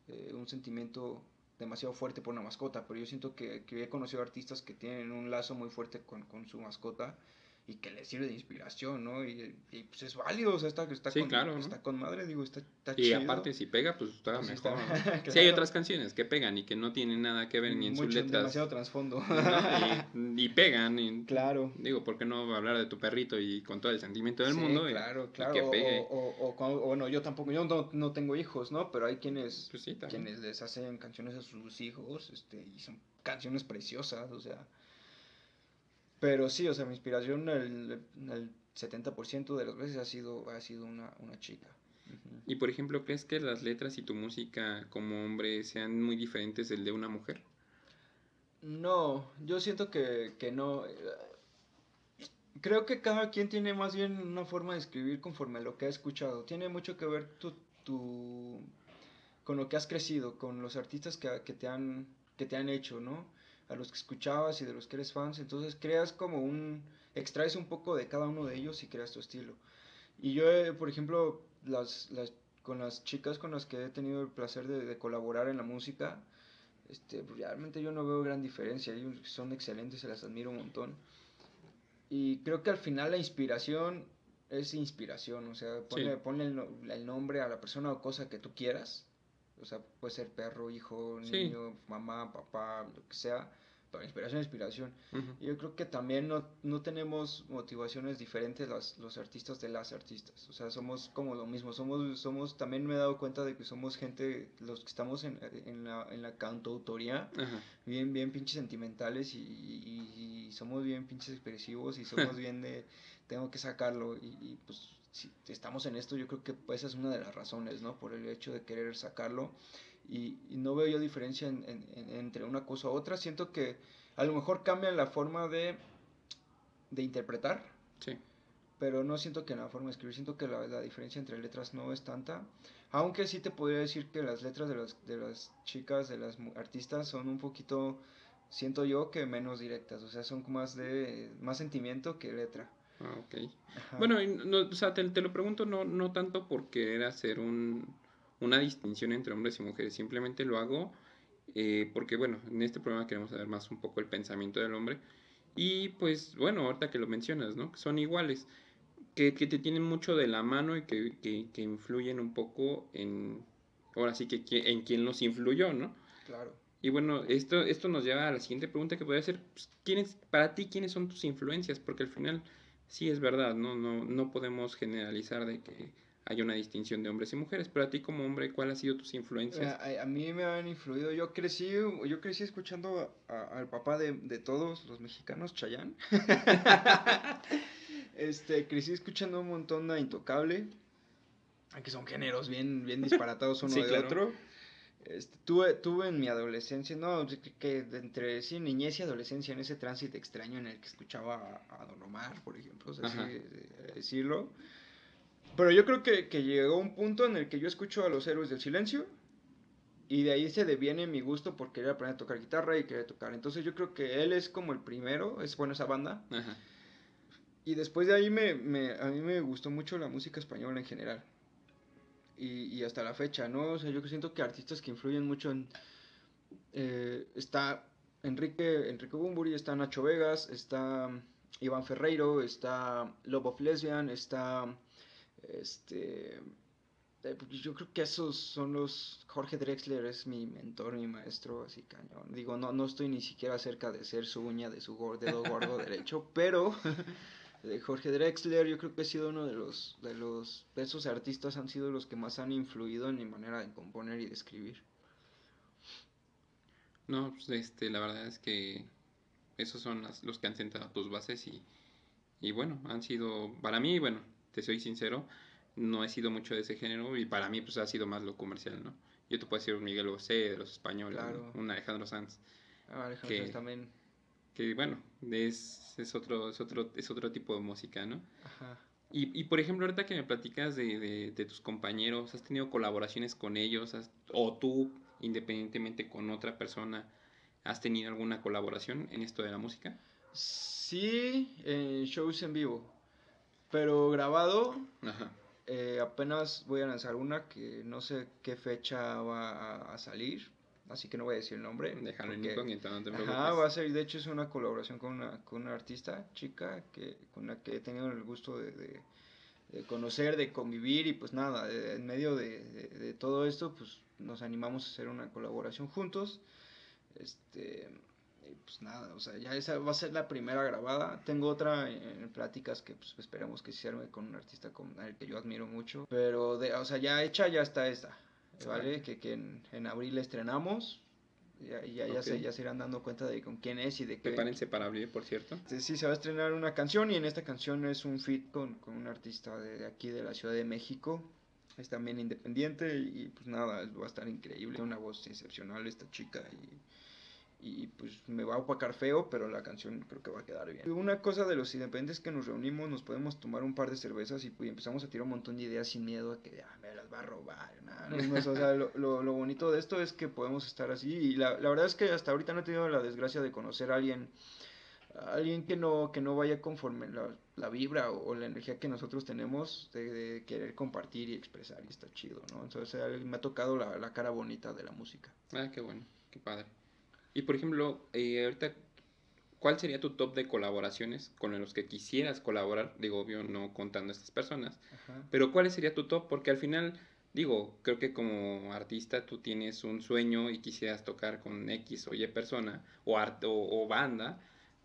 eh, un sentimiento demasiado fuerte por una mascota, pero yo siento que, que he conocido artistas que tienen un lazo muy fuerte con, con su mascota y que le sirve de inspiración, ¿no? Y, y pues es válido, o sea, está, está, con, está con madre, digo, está, está y chido. Y aparte, si pega, pues está pues mejor. ¿no? Sí, hay otras canciones que pegan y que no tienen nada que ver ni en sus letras. demasiado trasfondo. Y, pegan. Y, claro. Digo, ¿por qué no hablar de tu perrito y con todo el sentimiento del sí, mundo? claro, claro. que pegue. O, o, o, bueno, yo tampoco, yo no, no, tengo hijos, ¿no? Pero hay quienes, pues quienes les hacen canciones a sus hijos, este, y son canciones preciosas, o sea pero sí, o sea, mi inspiración el, el 70% de las veces ha sido, ha sido una, una chica. Y por ejemplo, ¿crees que las letras y tu música como hombre sean muy diferentes del de una mujer? No, yo siento que, que no. Creo que cada quien tiene más bien una forma de escribir conforme a lo que ha escuchado. Tiene mucho que ver tu, tu, con lo que has crecido, con los artistas que, que, te han, que te han hecho, ¿no? A los que escuchabas y de los que eres fans, entonces creas como un, extraes un poco de cada uno de ellos y creas tu estilo. Y yo, eh, por ejemplo, las, las, con las chicas con las que he tenido el placer de, de colaborar en la música, este, pues, realmente yo no veo gran diferencia, ellos son excelentes, se las admiro un montón. Y creo que al final la inspiración es inspiración, o sea, ponle, el, el, nombre a la persona o cosa que tú quieras o sea, puede ser perro, hijo, niño, mamá, papá, lo que sea, pero inspiración, inspiración. Y yo creo que también no, no tenemos motivaciones diferentes las, los artistas de las artistas, o sea, somos como lo mismo, somos, somos, también me he dado cuenta de que somos gente, los que estamos en, en la, en la cantautoría, bien, bien pinches sentimentales y, y, somos bien pinches expresivos y somos bien de, tengo que sacarlo y, y pues si estamos en esto, yo creo que esa es una de las razones, ¿no? Por el hecho de querer sacarlo. Y, no veo yo diferencia entre una cosa u otra. Siento que a lo mejor cambian la forma de, de interpretar. Sí. Pero no siento que en la forma de escribir, siento que la, la, diferencia entre letras no es tanta. Aunque sí te podría decir que las letras de, las de las chicas, de las artistas, son un poquito, siento yo, que menos directas. O sea, son más de más sentimiento que letra. Ah, ok. Bueno, no, o sea, te, lo pregunto no, no tanto por querer hacer un, una distinción entre hombres y mujeres, simplemente lo hago eh, porque, bueno, en este programa queremos saber más un poco el pensamiento del hombre. Y pues, bueno, ahorita que lo mencionas, ¿no? Que son iguales, que, que te tienen mucho de la mano y que, que, que, influyen un poco en, ahora sí que en quién los influyó, ¿no? Claro. Y bueno, esto, esto nos lleva a la siguiente pregunta que podría ser, pues, ¿quiénes, para ti, ¿quiénes son tus influencias? Porque al final sí es verdad, ¿no? No, no podemos generalizar de que hay una distinción de hombres y mujeres, pero a ti como hombre, ¿cuál ha sido tus influencias? A, mí me han influido, yo crecí, yo crecí escuchando al papá de, de, todos los mexicanos, Chayán. este, crecí escuchando un montón de Intocable, que son géneros bien, bien disparatados uno de otro. Este, tuve, tuve en mi adolescencia, no, que, entre sí, niñez y adolescencia, en ese tránsito extraño en el que escuchaba a, Don Omar, por ejemplo, así decirlo. Pero yo creo que, que, llegó un punto en el que yo escucho a los héroes del silencio y de ahí se deviene mi gusto por querer aprender a tocar guitarra y querer tocar. Entonces yo creo que él es como el primero, es bueno esa banda. Y después de ahí me, me, a mí me gustó mucho la música española en general y, y, hasta la fecha, ¿no? O sea, yo siento que artistas que influyen mucho en... Eh, está Enrique, Enrique Bumburi, está Nacho Vegas, está Iván Ferreiro, está Love of Lesbian, está... Este... Eh, pues yo creo que esos son los... Jorge Drexler es mi mentor, mi maestro, así cañón. Digo, no, no estoy ni siquiera cerca de ser su uña de su dedo gordo derecho, pero... Jorge Drexler, yo creo que ha sido uno de los, de los, de esos artistas han sido los que más han influido en mi manera de componer y de escribir. No, pues este, la verdad es que esos son los que han sentado tus bases y, y bueno, han sido, para mí, bueno, te soy sincero, no he sido mucho de ese género y para mí pues ha sido más lo comercial, ¿no? Yo te puedo decir un Miguel Bosé de los españoles, un Alejandro Sanz. Ah, Alejandro que, también. Que bueno, es, es, otro, es, otro, es otro tipo de música, ¿no? Ajá. Y, y por ejemplo, ahorita que me platicas de, de, de tus compañeros, ¿has tenido colaboraciones con ellos? ¿O tú independientemente con otra persona, ¿has tenido alguna colaboración en esto de la música? Sí, en shows en vivo, pero grabado. Eh, apenas voy a lanzar una que no sé qué fecha va a, salir, así que no voy a decir el nombre. Déjalo en incógnito, no te preocupes. va a ser, de hecho es una colaboración con una, con una artista chica que, con la que he tenido el gusto de, conocer, de convivir y pues nada, en medio de, de, todo esto pues nos animamos a hacer una colaboración juntos. Este, pues nada, o sea, ya esa va a ser la primera grabada. Tengo otra en, pláticas que pues esperemos que se arme con un artista con el que yo admiro mucho. Pero, de, o sea, ya hecha ya está esta, ¿vale? Que, que en, en abril estrenamos. Ya, ya, ya, se, ya se irán dando cuenta de con quién es y de qué. Prepárense para abrir, por cierto. Sí, se va a estrenar una canción y en esta canción es un fit con, con un artista de aquí de la Ciudad de México es también independiente y pues nada, va a estar increíble. Una voz excepcional esta chica y, y pues me va a opacar feo, pero la canción creo que va a quedar bien. Una cosa de los independientes que nos reunimos, nos podemos tomar un par de cervezas y, pues, empezamos a tirar un montón de ideas sin miedo a que ah, me las va a robar. o sea, lo, lo, bonito de esto es que podemos estar así y la, la verdad es que hasta ahorita no he tenido la desgracia de conocer a alguien alguien que no, que no vaya conforme la, la vibra o, la energía que nosotros tenemos de, querer compartir y expresar y está chido, ¿no? Entonces me ha tocado la, la, cara bonita de la música. Ah, qué bueno, qué padre. Y por ejemplo, eh, ahorita, ¿cuál sería tu top de colaboraciones con los que quisieras colaborar? Digo, obvio, no contando a estas personas, pero ¿cuál sería tu top? Porque al final, digo, creo que como artista tú tienes un sueño y quisieras tocar con X o Y persona o, art o, o banda,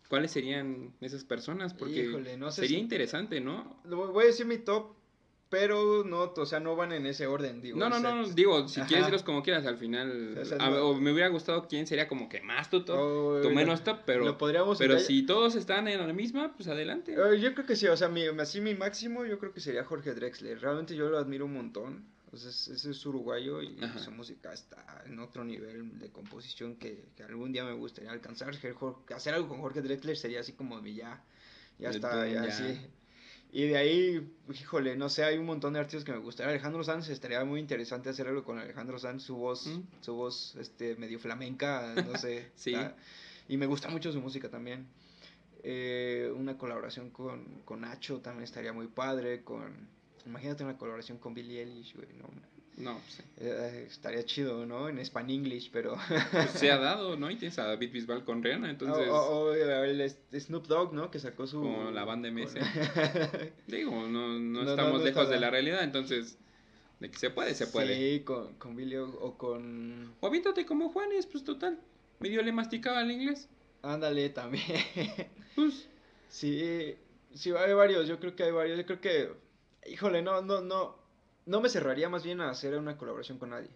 ¿cuáles serían esas personas? Porque sería interesante, ¿no? Voy a decir mi top, pero no, o sea, no van en ese orden, digo. No, no, no, digo, si quieres irlos como quieras, al final, o, me hubiera gustado quién sería como que más tu top, tu menos top, pero, pero si todos están en la misma, pues adelante. Eh, yo creo que sí, o sea, mi, así mi máximo yo creo que sería Jorge Drexler, realmente yo lo admiro un montón, pues ese es uruguayo y su música está en otro nivel de composición que, algún día me gustaría alcanzar. Hacer algo con Jorge Drexler sería así como de ya, ya está, ya, sí. Y de ahí, híjole, no sé, hay un montón de artistas que me gustaría. Alejandro Sanz, estaría muy interesante hacer algo con Alejandro Sanz, su voz, su voz este, medio flamenca, no sé. sí. y me gusta mucho su música también. Eh, una colaboración con, con Nacho también estaría muy padre, con Imagínate una colaboración con Billie Eilish, güey, no. No, sí. Eh, estaría chido, ¿no? En Span English, pero... Pues se ha dado, ¿no? Y tienes a David Bisbal con Rihanna, entonces... O, el Snoop Dogg, ¿no? Que sacó su... Como la banda MS. Digo, no, no, estamos lejos de la realidad, entonces... De que se puede, se puede. Sí, con, con Billie o, con... O aviéntate como Juanes, pues total. Medio le masticaba el inglés. Ándale, también. pues... Sí, sí, hay varios, yo creo que hay varios. Yo creo que híjole, no, no, no, no me cerraría más bien a hacer una colaboración con nadie.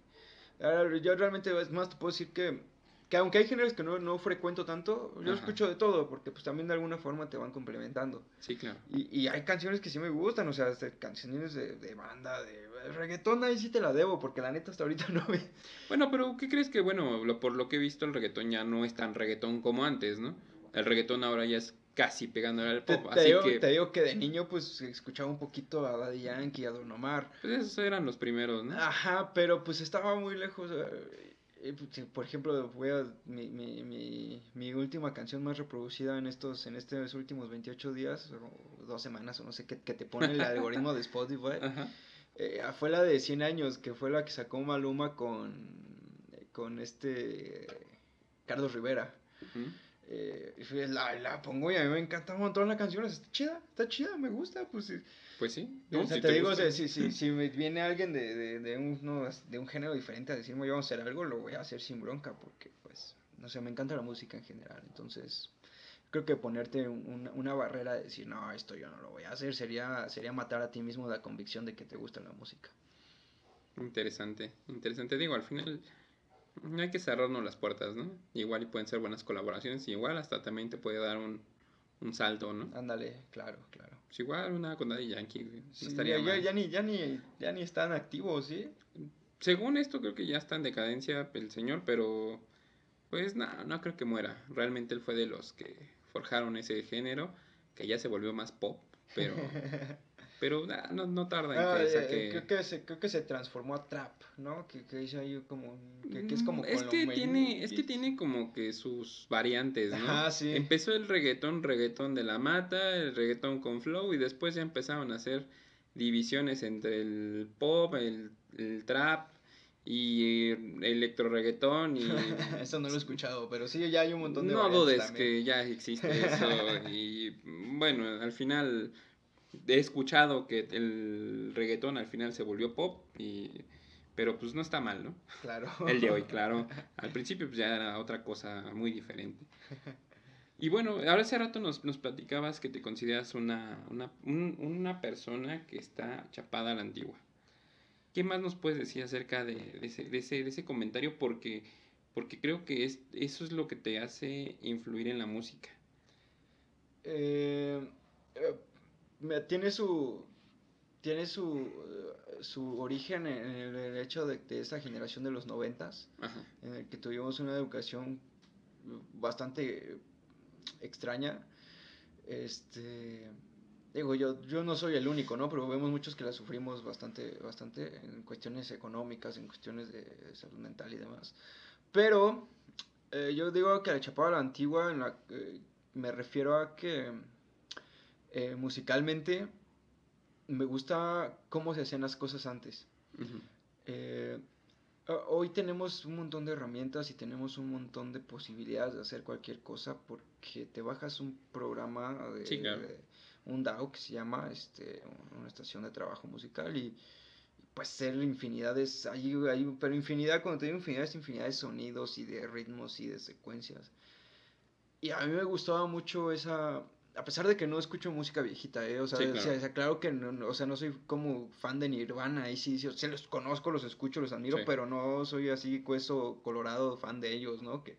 Yo realmente, es más, te puedo decir que, que aunque hay géneros que no, no frecuento tanto, yo escucho de todo, porque pues también de alguna forma te van complementando. Sí, claro. Y, y hay canciones que sí me gustan, o sea, canciones de, de, banda, de reggaetón, ahí sí te la debo, porque la neta hasta ahorita no me... Bueno, pero ¿qué crees que, bueno, lo, por lo que he visto, el reggaetón ya no es tan reggaetón como antes, ¿no? El reggaetón ahora ya es casi pegándole al pop. Te, digo, que... te digo que de niño pues escuchaba un poquito a Daddy Yankee, a Don Omar. Pues esos eran los primeros, ¿no? Ajá, pero pues estaba muy lejos. Eh, pues, por ejemplo, voy a, mi, mi, mi, mi, última canción más reproducida en estos, en estos últimos 28 días, o dos semanas, o no sé, qué que te pone el algoritmo de Spotify, eh, fue la de 100 años, que fue la que sacó Maluma con, con este Carlos Rivera. Eh, la, la, pongo y a mí me encanta un montón la canción, está chida, está chida, me gusta, pues Pues sí. o sea, te, digo, si, si, si, me viene alguien de, de, de, un, no, de un género diferente a decirme, vamos a hacer algo, lo voy a hacer sin bronca, porque, pues, no sé, me encanta la música en general, entonces, creo que ponerte una barrera de decir, no, esto yo no lo voy a hacer, sería, sería matar a ti mismo la convicción de que te gusta la música. Interesante, interesante. Digo, al final no hay que cerrarnos las puertas, ¿no? Igual y pueden ser buenas colaboraciones, y igual hasta también te puede dar un, un salto, ¿no? Ándale, claro, claro. Pues igual una con Daddy Yankee, estaría ya, ya, ni, ya, ni, ya ni están activos, ¿sí? Según esto creo que ya está en decadencia el señor, pero pues nada, no creo que muera. Realmente él fue de los que forjaron ese género, que ya se volvió más pop, pero Pero no, no tarda en ah, que saque... Creo que, se, creo que se transformó a trap, ¿no? Que, que dice ahí como... Que, es como... Mm, es que, tiene, es que tiene como que sus variantes, ¿no? Ah, sí. Empezó el reggaetón, reggaetón de la mata, el reggaetón con flow y después ya empezaron a hacer divisiones entre el pop, el, el trap y electro reggaetón y... eso no lo he escuchado, pero sí, ya hay un montón de... No dudes que ya existe eso y bueno, al final he escuchado que el reggaetón al final se volvió pop y pero pues no está mal, ¿no? Claro. El de hoy, claro. Al principio pues ya era otra cosa muy diferente. Y bueno, ahora hace rato nos, nos platicabas que te consideras una, una, una, persona que está chapada a la antigua. ¿Qué más nos puedes decir acerca de, de, ese, de, ese, de ese, comentario? Porque, porque creo que es, eso es lo que te hace influir en la música. Eh, eh tiene su tiene su, eh, su origen en el, hecho de, de, esta generación de los noventas, en el que tuvimos una educación bastante extraña. Este, digo, yo, yo no soy el único, ¿no? Pero vemos muchos que la sufrimos bastante, bastante en cuestiones económicas, en cuestiones de, salud mental y demás. Pero eh, yo digo que la chapada la antigua, en la, eh, me refiero a que eh, musicalmente me gusta cómo se hacían las cosas antes. Eh, hoy tenemos un montón de herramientas y tenemos un montón de posibilidades de hacer cualquier cosa porque te bajas un programa de, un DAO que se llama este, una estación de trabajo musical y, pues ser infinidades, hay, hay, pero infinidad, cuando te digo infinidad, es infinidad de sonidos y de ritmos y de secuencias. Y a mí me gustaba mucho esa, a pesar de que no escucho música viejita, ¿eh? O sea, claro. que no, o sea, no soy como fan de Nirvana, y sí, sí, los conozco, los escucho, los admiro, pero no soy así, cueso colorado, fan de ellos, ¿no? Que...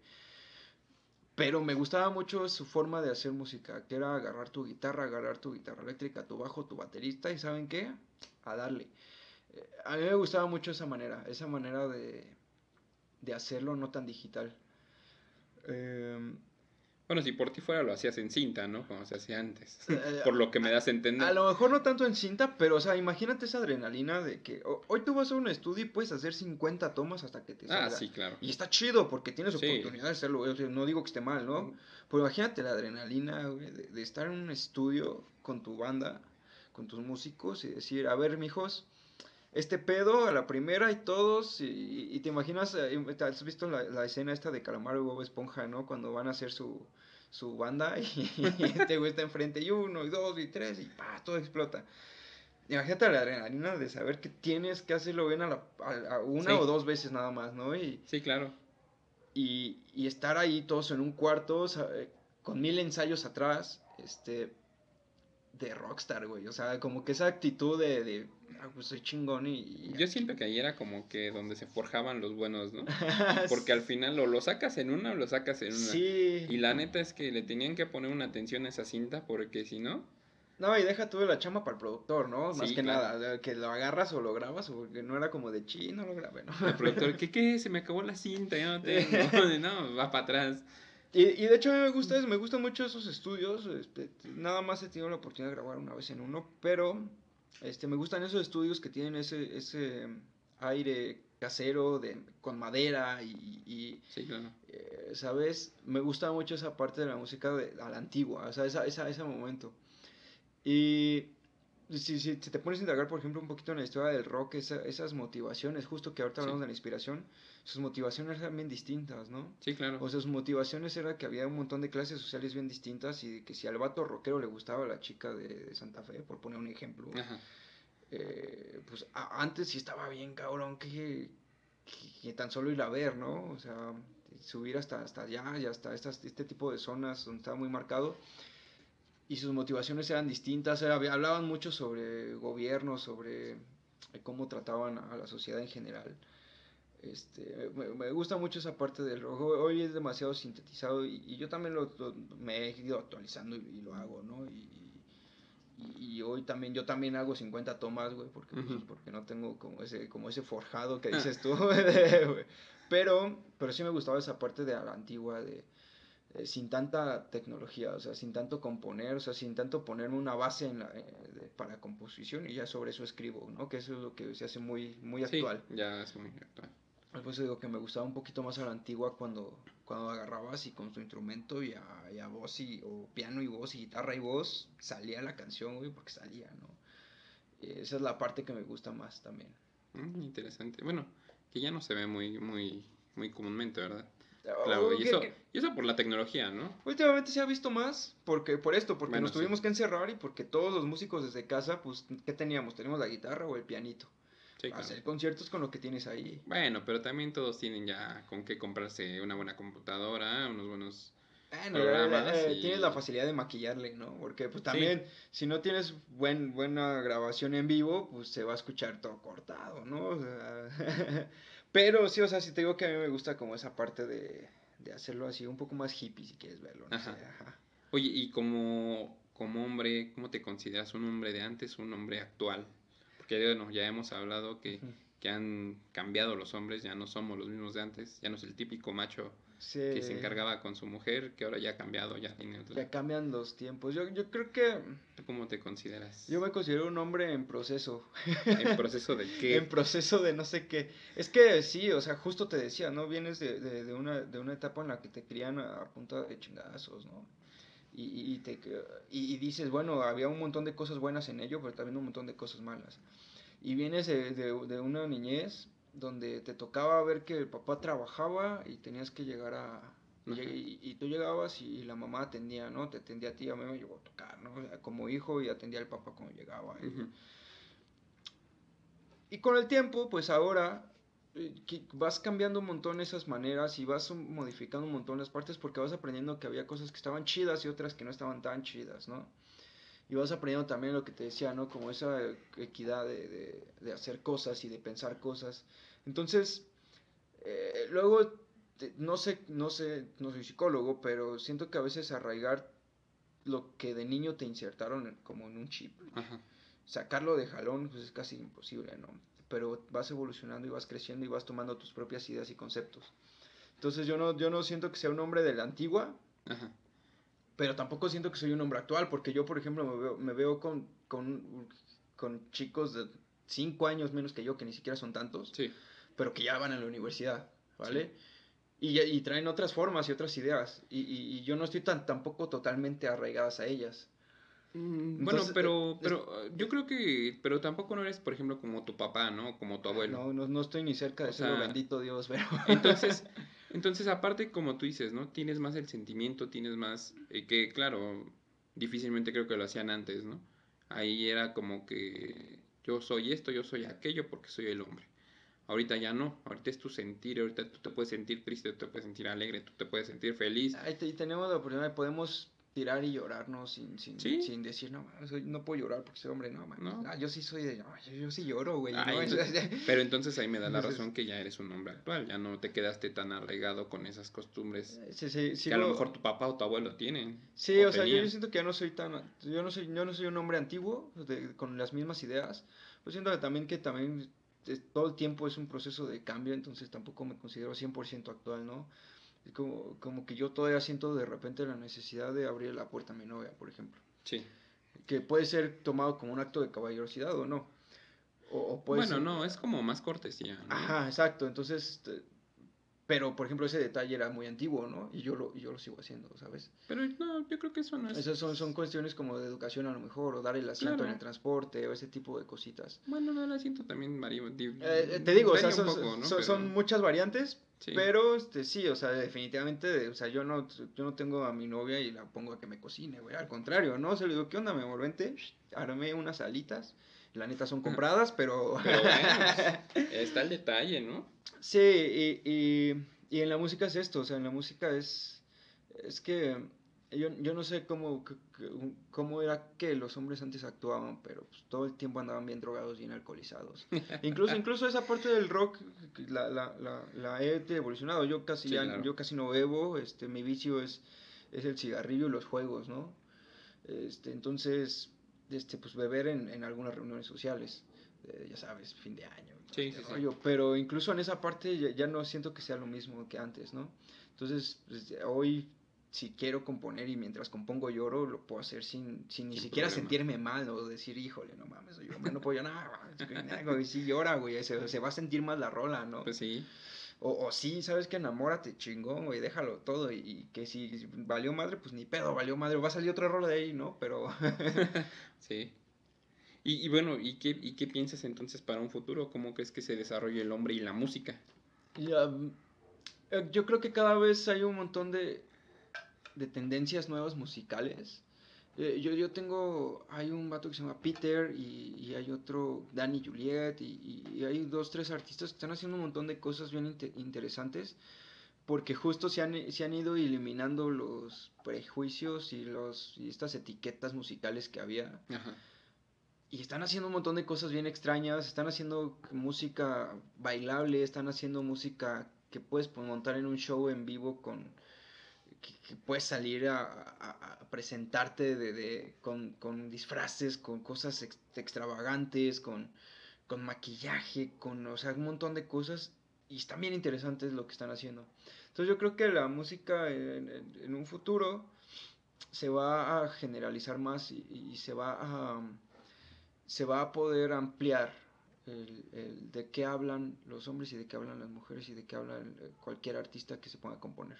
Pero me gustaba mucho su forma de hacer música, que era agarrar tu guitarra, agarrar tu guitarra eléctrica, tu bajo, tu baterista, y ¿saben qué? A darle. Eh, a mí me gustaba mucho esa manera, esa manera de, de hacerlo no tan digital. Eh, bueno, si por ti fuera lo hacías en cinta, ¿no? Como se hacía antes. Eh, por lo que me das a entender. A lo mejor no tanto en cinta, pero, o sea, imagínate esa adrenalina de que hoy tú vas a un estudio y puedes hacer 50 tomas hasta que te salga. Ah, sí, claro. Y está chido porque tienes oportunidad de hacerlo. no digo que esté mal, ¿no? Pero imagínate la adrenalina, güey, de, estar en un estudio con tu banda, con tus músicos y decir, a ver, mijos, este pedo a la primera y todos, y, te imaginas, eh, has visto la, la, escena esta de Calamaro y Bob Esponja, ¿no? Cuando van a hacer su, su banda y, este güey está enfrente y uno y dos y tres y pa, todo explota. Imagínate la adrenalina de saber que tienes que hacerlo bien a, la, a, una o dos veces nada más, ¿no? Y, sí, claro. Y, y estar ahí todos en un cuarto, con mil ensayos atrás, este, de rockstar, güey. O sea, como que esa actitud de Ah, pues soy chingón y... Yo siento que ahí era como que donde se forjaban los buenos, ¿no? Porque al final o lo sacas en una o lo sacas en una. Sí. Y la neta es que le tenían que poner una atención a esa cinta porque si no... No, y deja tú la chama para el productor, ¿no? Más que nada, que lo agarras o lo grabas, porque no era como de chi, no lo grabé, ¿no? El productor, ¿qué qué? Se me acabó la cinta, ya no tengo. no, va para atrás. Y, y, de hecho a mí me gusta, me gustan mucho esos estudios. Este, nada más he tenido la oportunidad de grabar una vez en uno, pero este, me gustan esos estudios que tienen ese, ese aire casero de, con madera y, sí, claro. Eh, ¿sabes? Me gusta mucho esa parte de la música de, a la antigua, o sea, esa, esa, ese momento. Y si, si, te pones a indagar, por ejemplo, un poquito en la historia del rock, esas motivaciones, justo que ahorita hablamos de la inspiración, sus motivaciones eran bien distintas, ¿no? Sí, claro. O sea, sus motivaciones era que había un montón de clases sociales bien distintas y que si al vato rockero le gustaba la chica de, Santa Fe, por poner un ejemplo, eh, pues antes sí estaba bien cabrón que, que, tan solo ir a ver, ¿no? O sea, subir hasta, hasta allá y hasta estas, este tipo de zonas donde estaba muy marcado. Y sus motivaciones eran distintas, hablaban mucho sobre gobierno, sobre cómo trataban a la sociedad en general. Este, me, gusta mucho esa parte del rojo. Hoy es demasiado sintetizado y, yo también lo, me he ido actualizando y, lo hago, ¿no? Y, y, hoy también, yo también hago 50 tomas, güey, porque, pues, porque no tengo como ese, como ese forjado que dices tú, pero, pero sí me gustaba esa parte de la antigua, de, sin tanta tecnología, o sea, sin tanto componer, o sea, sin tanto ponerme una base en la, eh, para composición y ya sobre eso escribo, ¿no? Que eso es lo que se hace muy, muy actual. ya es muy actual. Por eso digo que me gustaba un poquito más a la antigua cuando, cuando agarrabas y con tu instrumento y a, voz y, o piano y voz y guitarra y voz salía la canción, güey, porque salía, ¿no? Esa es la parte que me gusta más también. Mm, interesante. Bueno, que ya no se ve muy, muy, muy comúnmente, ¿verdad? Oh, claro, y, eso, y eso por la tecnología, ¿no? Últimamente se ha visto más porque, por esto, porque nos tuvimos que encerrar y porque todos los músicos desde casa, pues, ¿qué teníamos? Teníamos la guitarra o el pianito. Hacer conciertos con lo que tienes ahí. Bueno, pero también todos tienen ya con qué comprarse una buena computadora, unos buenos programas. Eh, eh, tienes la facilidad de maquillarle, ¿no? Porque pues también, si no tienes buen, buena grabación en vivo, pues se va a escuchar todo cortado, ¿no? pero sí, o sea, si te digo que a mí me gusta como esa parte de, hacerlo así, un poco más hippie, si quieres verlo. Oye, y como, como hombre, ¿cómo te consideras? ¿Un hombre de antes un hombre actual? que bueno, ya hemos hablado que, que, han cambiado los hombres, ya no somos los mismos de antes, ya no es el típico macho que se encargaba con su mujer, que ahora ya ha cambiado, ya tiene Ya cambian los tiempos. Yo, yo creo que... ¿Cómo te consideras? Yo me considero un hombre en proceso. ¿En proceso de qué? en proceso de no sé qué. Es que sí, o sea, justo te decía, ¿no? Vienes de, de, de, una, de una etapa en la que te crían a punta de chingazos, ¿no? Y, y, te, y, dices, bueno, había un montón de cosas buenas en ello, pero también un montón de cosas malas. Y vienes de, de, una niñez donde te tocaba ver que el papá trabajaba y tenías que llegar a... Y, y, tú llegabas y, la mamá atendía, ¿no? Te atendía a ti, a mí me llegó a tocar, ¿no? Como hijo y atendía al papá cuando llegaba. Y con el tiempo, pues ahora eh, vas cambiando un montón esas maneras y vas modificando un montón las partes porque vas aprendiendo que había cosas que estaban chidas y otras que no estaban tan chidas, ¿no? Y vas aprendiendo también lo que te decía, ¿no? Como esa equidad de, de, hacer cosas y de pensar cosas. Entonces, eh, luego, no sé, no sé, no soy psicólogo, pero siento que a veces arraigar lo que de niño te insertaron como en un chip, sacarlo de jalón, pues es casi imposible, ¿no? Pero vas evolucionando y vas creciendo y vas tomando tus propias ideas y conceptos. Entonces yo no, yo no siento que sea un hombre de la antigua, Ajá pero tampoco siento que soy un hombre actual, porque yo, por ejemplo, me veo, me veo con, con, con chicos de 5 años menos que yo, que ni siquiera son tantos, sí. pero que ya van a la universidad, ¿vale? Y, y, traen otras formas y otras ideas, y, y, yo no estoy tan tampoco totalmente arraigadas a ellas. Mm, bueno, pero, eh, pero yo creo que, pero tampoco no eres, por ejemplo, como tu papá, ¿no? Como tu abuelo. No, no, no estoy ni cerca de ser bendito Dios, pero... Entonces, Entonces, aparte, como tú dices, ¿no? Tienes más el sentimiento, tienes más, eh, que claro, difícilmente creo que lo hacían antes, ¿no? Ahí era como que yo soy esto, yo soy aquello porque soy el hombre. Ahorita ya no, ahorita es tu sentir, ahorita tú te puedes sentir triste, tú te puedes sentir alegre, tú te puedes sentir feliz. Ahí tenemos la oportunidad, podemos tirar y llorarnos sin, sin, sin decir, no, no puedo llorar porque soy hombre, no, man. Ah, yo sí soy de, no, yo, sí lloro, güey. pero entonces ahí me da la razón que ya eres un hombre actual, ya no te quedaste tan arraigado con esas costumbres sí, que a lo mejor tu papá o tu abuelo tienen. Sí, o, sea, yo, siento que ya no soy tan, yo no soy, yo no soy un hombre antiguo con las mismas ideas, pues siento que también que también todo el tiempo es un proceso de cambio, entonces tampoco me considero 100% actual, ¿no? Como, como que yo todavía siento de repente la necesidad de abrir la puerta a mi novia, por ejemplo. Sí. Que puede ser tomado como un acto de caballerosidad o no. O, bueno, no, es como más cortesía. Ajá, exacto. Entonces, este, pero, por ejemplo, ese detalle era muy antiguo, ¿no? Y yo lo, y yo lo sigo haciendo, ¿sabes? Pero no, yo creo que eso no es... Esas son, son cuestiones como de educación a lo mejor, o dar el asiento en el transporte, o ese tipo de cositas. Bueno, no, el asiento también varía. Eh, eh, te digo, o sea, son, son, muchas variantes, pero este, sí, o sea, definitivamente, o sea, yo no, yo no tengo a mi novia y la pongo a que me cocine, güey. Al contrario, ¿no? Se le digo, ¿qué onda, mi amor? Vente, armé unas alitas. La neta son compradas, pero... pero bueno, está el detalle, ¿no? Sí, y, Y en la música es esto, o sea, en la música es, es que yo, yo no sé cómo, cómo era que los hombres antes actuaban, pero pues, todo el tiempo andaban bien drogados, bien alcoholizados. incluso, incluso esa parte del rock la, la, la, la he evolucionado. Yo casi, yo casi no bebo, este, mi vicio es, es el cigarrillo y los juegos, ¿no? Este, entonces, este, pues beber en, en algunas reuniones sociales, eh, ya sabes, fin de año. Sí, sí, sí. Pero incluso en esa parte ya, ya, no siento que sea lo mismo que antes, ¿no? Entonces, pues, hoy si quiero componer y mientras compongo lloro, lo puedo hacer sin, sin ni siquiera sentirme mal o decir, híjole, no mames, yo no puedo nada, y si llora, güey, se, se, va a sentir más la rola, ¿no? Pues sí. O, o sí, sabes que enamórate, chingón, güey, déjalo todo y, que si valió madre, pues ni pedo, valió madre, va a salir otra rola de ahí, ¿no? Pero... sí. Y, y, bueno, ¿y qué, ¿y qué piensas entonces para un futuro? ¿Cómo crees que se desarrolle el hombre y la música? Eh, yo creo que cada vez hay un montón de, de tendencias nuevas musicales. Eh, yo, yo tengo, hay un vato que se llama Peter y, y hay otro, Danny Juliet, y, y, hay dos, tres artistas que están haciendo un montón de cosas bien interesantes porque justo se han, se han ido eliminando los prejuicios y, los, y estas etiquetas musicales que había. Y están haciendo un montón de cosas bien extrañas, están haciendo música bailable, están haciendo música que puedes montar en un show en vivo con, que, puedes salir a, presentarte de, con, disfraces, con cosas extravagantes, con, con maquillaje, con o sea, un montón de cosas y están bien interesantes lo que están haciendo. Entonces yo creo que la música en, un futuro se va a generalizar más y, se va a se va a poder ampliar el, de qué hablan los hombres y de qué hablan las mujeres y de qué habla cualquier artista que se ponga a componer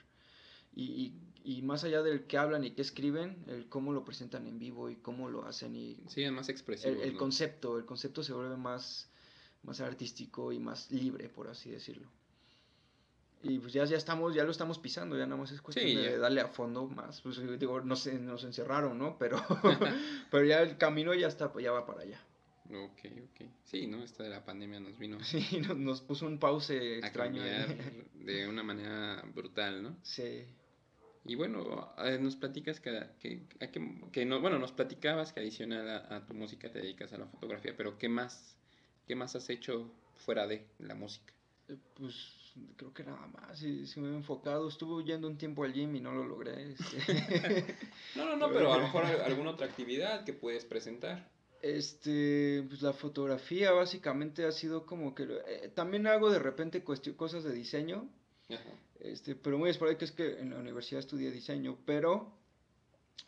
y, y, más allá del que hablan y que escriben, el cómo lo presentan en vivo y cómo lo hacen y sí, es más expresivo. El, concepto, el concepto se vuelve más, más artístico y más libre, por así decirlo. Y pues ya, ya estamos, ya lo estamos pisando, ya nada más es cuestión de darle a fondo más. Pues digo, no sé, nos encerraron, ¿no? Pero, pero ya el camino ya está, ya va para allá. Ok, ok. Sí, ¿no? Esta de la pandemia nos vino. Sí, nos, nos puso un pause extraño. de una manera brutal, ¿no? Sí. Y bueno, nos platicas que, que, que, no, bueno, nos platicabas que adicional a, tu música te dedicas a la fotografía, pero ¿qué más, qué más has hecho fuera de la música? Eh, pues creo que nada más, si, me he enfocado, estuve yendo un tiempo al gym y no lo logré. Este. no, no, no, pero a lo mejor alguna otra actividad que puedes presentar. Este, pues la fotografía básicamente ha sido como que eh, también hago de repente cosas de diseño. Ajá. Este, pero muy que es que en la universidad estudié diseño, pero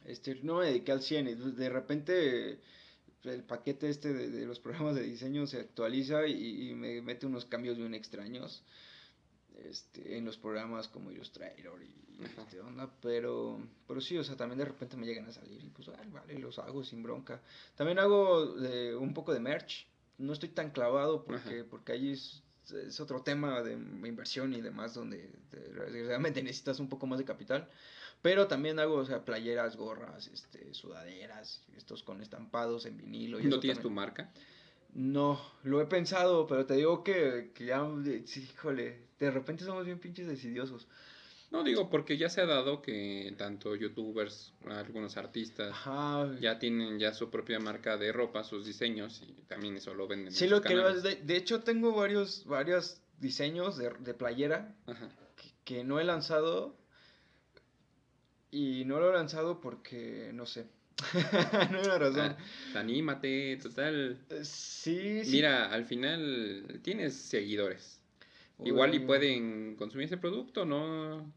este, no me dediqué al 100. De repente el paquete este de, los programas de diseño se actualiza y, me mete unos cambios bien extraños este, en los programas como Illustrator y este onda, pero, pero sí, o sea, también de repente me llegan a salir y pues, vale, los hago sin bronca. También hago un poco de merch, no estoy tan clavado porque, porque ahí es es otro tema de inversión y demás donde realmente necesitas un poco más de capital. Pero también hago, o sea, playeras, gorras, este, sudaderas, estos con estampados en vinilo. Y ¿No tienes tu marca? No, lo he pensado, pero te digo que, que ya, híjole, de repente somos bien pinches decidiosos. No digo porque ya se ha dado que tanto youtubers, algunos artistas ya tienen ya su propia marca de ropa, sus diseños y también eso lo venden. Sí, lo que de, de, hecho tengo varios varios diseños de, de playera Que, no he lanzado y no lo he lanzado porque no sé. no hay una razón. Ah, anímate, total. Eh, sí, sí. Mira, al final tienes seguidores. Igual y pueden consumir ese producto, ¿no?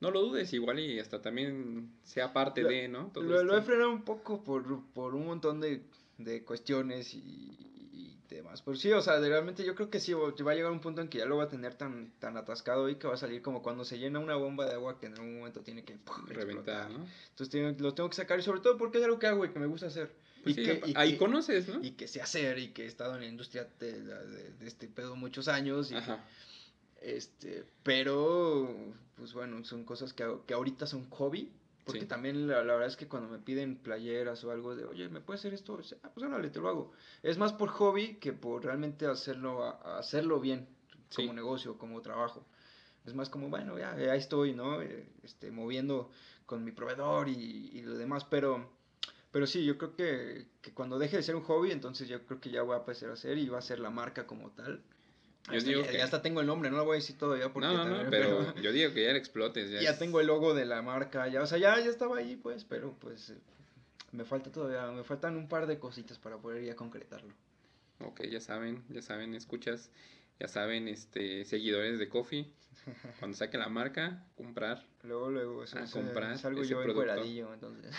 No lo dudes, igual y hasta también sea parte de, ¿no? lo, he frenado un poco por, por un montón de, de cuestiones y, y, demás. Pero sí, o sea, realmente yo creo que sí, va a llegar un punto en que ya lo va a tener tan, tan atascado y que va a salir como cuando se llena una bomba de agua que en algún momento tiene que reventar, ¿no? Entonces lo tengo que sacar y sobre todo porque es algo que hago y que me gusta hacer. Pues y que, ahí conoces, ¿no? Y que sé hacer y que he estado en la industria de, de, este pedo muchos años. Y Ajá. Este, pero, pues bueno, son cosas que, que ahorita son hobby. Porque también la, verdad es que cuando me piden playeras o algo de, oye, ¿me puedes hacer esto? Ah, pues órale, te lo hago. Es más por hobby que por realmente hacerlo, hacerlo bien, como negocio, como trabajo. Es más como, bueno, ya, ya estoy, ¿no? Este, moviendo con mi proveedor y, y lo demás, pero, pero sí, yo creo que, que cuando deje de ser un hobby, entonces yo creo que ya voy a empezar a hacer y va a ser la marca como tal. Yo Hasta digo ya, que- hasta tengo el nombre, no lo voy a decir todavía porque No, no, pero yo digo que ya le explotes. Ya, ya es- tengo el logo de la marca, ya, o sea, ya, ya estaba ahí, pues, pero pues eh, me falta todavía, me faltan un par de cositas para poder ya concretarlo. Ok, ya saben, ya saben, escuchas, ya saben, este, seguidores de Coffee. Cuando saque la marca, comprar. Luego, luego, eso A es, comprar salgo ese yo encueradillo, entonces.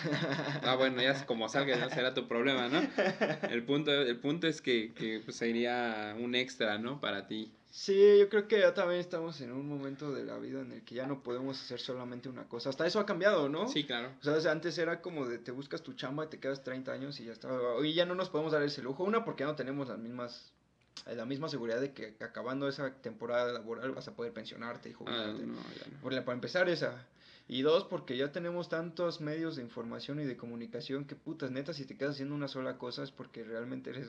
Ah, bueno, ya como salga, ya será tu problema, ¿no? El punto, el punto es que, que pues, sería un extra, ¿no? Para ti. Sí, yo creo que ya también estamos en un momento de la vida en el que ya no podemos hacer solamente una cosa. Hasta eso ha cambiado, ¿no? Sí, claro. O sea, antes era como de te buscas tu chamba y te quedas 30 años y ya está. Hoy ya no nos podemos dar ese lujo. Una, porque ya no tenemos las mismas la misma seguridad de que acabando esa temporada laboral vas a poder pensionarte y Ah, jubilarte. no, ya no. Por la- para empezar esa. Y dos, porque ya tenemos tantos medios de información y de comunicación que putas, neta, si te quedas haciendo una sola cosa es porque realmente eres...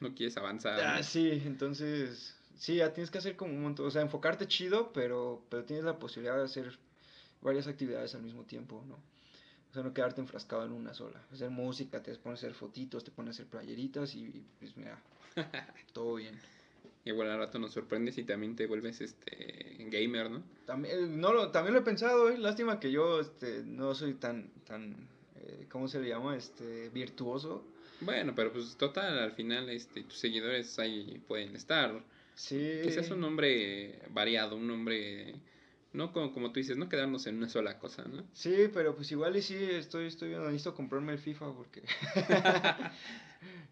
No quieres avanzar. Ah, ¿no? sí, entonces, sí, ya tienes que hacer como un montón, o sea, enfocarte chido, pero, pero tienes la posibilidad de hacer varias actividades al mismo tiempo, ¿no? O sea, no quedarte enfrascado en una sola. Hacer música, te pones a hacer fotitos, te pones a hacer playeritas y pues mira, todo bien. Igual al rato nos sorprendes y también te vuelves este gamer, ¿no? También, no, lo, también lo he pensado, ¿eh? Lástima que yo este, no soy tan, tan eh, ¿cómo se le llama? Este, virtuoso. Bueno, pero pues total, al final este, tus seguidores ahí pueden estar. Sí. Que seas un hombre variado, un hombre, no como, como tú dices, no quedarnos en una sola cosa, ¿no? Sí, pero pues igual y sí, estoy, estoy viendo, necesito comprarme el FIFA porque...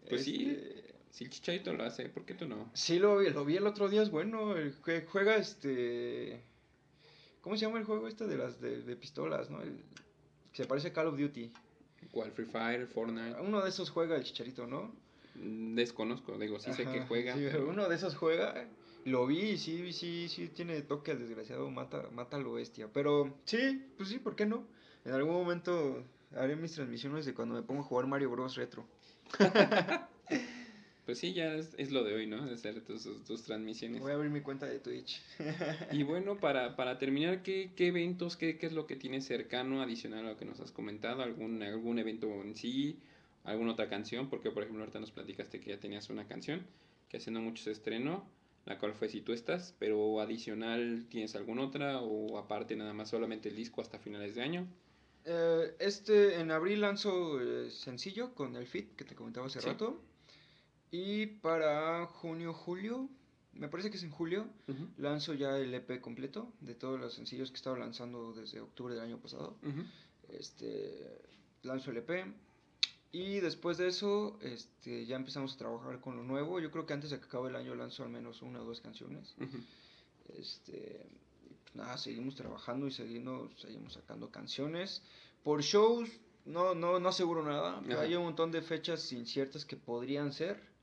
Pues sí. Si el chicharito lo hace, ¿por qué tú no? Sí, lo, vi- lo vi el otro día, es bueno. El jue- juega este. ¿Cómo se llama el juego este de las de, de pistolas, no? El, que se parece a Call of Duty. ¿Cuál? Free Fire, Fortnite. Uno de esos juega el chicharito, ¿no? Mm, Desconozco, digo, sí sé que juega. sí, pero- uno de esos juega. Lo vi y sí, sí, sí tiene toque el desgraciado, mata, mata a lo bestia. Pero sí, pues sí, ¿por qué no? En algún momento haré mis transmisiones de cuando me pongo a jugar Mario Bros. Retro. Pues sí, ya es, es lo de hoy, ¿no? De hacer tus, tus transmisiones. Voy a abrir mi cuenta de Twitch. Y bueno, para, para terminar, ¿qué, qué eventos, qué, qué es lo que tienes cercano, adicional a lo que nos has comentado? ¿Algún, algún evento en sí? ¿Alguna otra canción? Porque, por ejemplo, ahorita nos platicaste que ya tenías una canción que hace no mucho se estrenó, la cual fue Si tú estás, pero adicional, ¿tienes alguna otra? ¿O aparte nada más solamente el disco hasta finales de año? Eh, este, en abril lanzo eh, sencillo con el fit que te comentaba hace Sí. rato. Y para junio, julio, me parece que es en julio, lanzo ya el EP completo de todos los sencillos que he estado lanzando desde octubre del año pasado. Este, lanzo el EP. Y después de eso, este, ya empezamos a trabajar con lo nuevo. Yo creo que antes de que acabe el año lanzo al menos una o dos canciones. Ujú. Este, y pues nada, seguimos trabajando y seguimos, seguimos sacando canciones. Por shows, no, no, no aseguro nada. Hay un montón de fechas inciertas que podrían ser,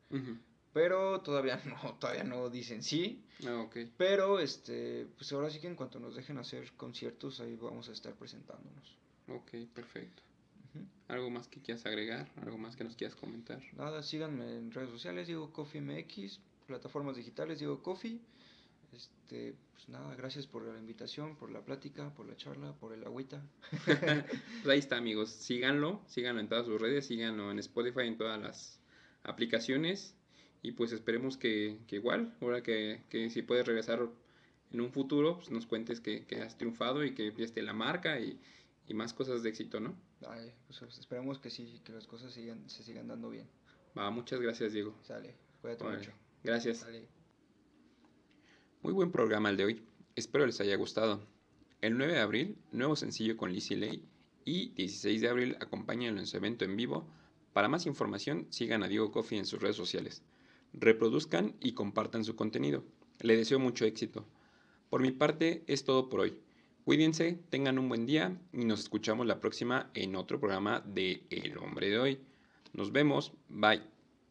Pero todavía no, todavía no dicen sí. Ah. Pero este, pues ahora sí que en cuanto nos dejen hacer conciertos, ahí vamos a estar presentándonos. Ok, perfecto. ¿Algo más que quieras agregar? ¿Algo más que nos quieras comentar? Nada, síganme en redes sociales, digo Coffee MX, plataformas digitales, digo Coffee. Este, pues nada, gracias por la invitación, por la plática, por la charla, por el agüita. Pues ahí está, amigos. Síganlo, síganlo en todas sus redes, síganlo en Spotify, en todas las aplicaciones. Y pues esperemos que, que igual, ahora que, que si puedes regresar en un futuro, pues nos cuentes que, que has triunfado y que esté la marca y, y más cosas de éxito, ¿no? Ay, pues, pues, esperemos que sí, que las cosas sigan, se sigan dando bien. Va, muchas gracias, Diego. Sale, cuídate mucho. Gracias. Sale. Muy buen programa el de hoy. Espero les haya gustado. El 9 de abril, nuevo sencillo con Lizzie Lay. Y 16 de abril, acompáñenlo en su evento en vivo. Para más información, sigan a Diego Coffee en sus redes sociales. Reproduzcan y compartan su contenido. Le deseo mucho éxito. Por mi parte, es todo por hoy. Cuídense, tengan un buen día y nos escuchamos la próxima en otro programa de El Hombre de Hoy. Nos vemos, bye.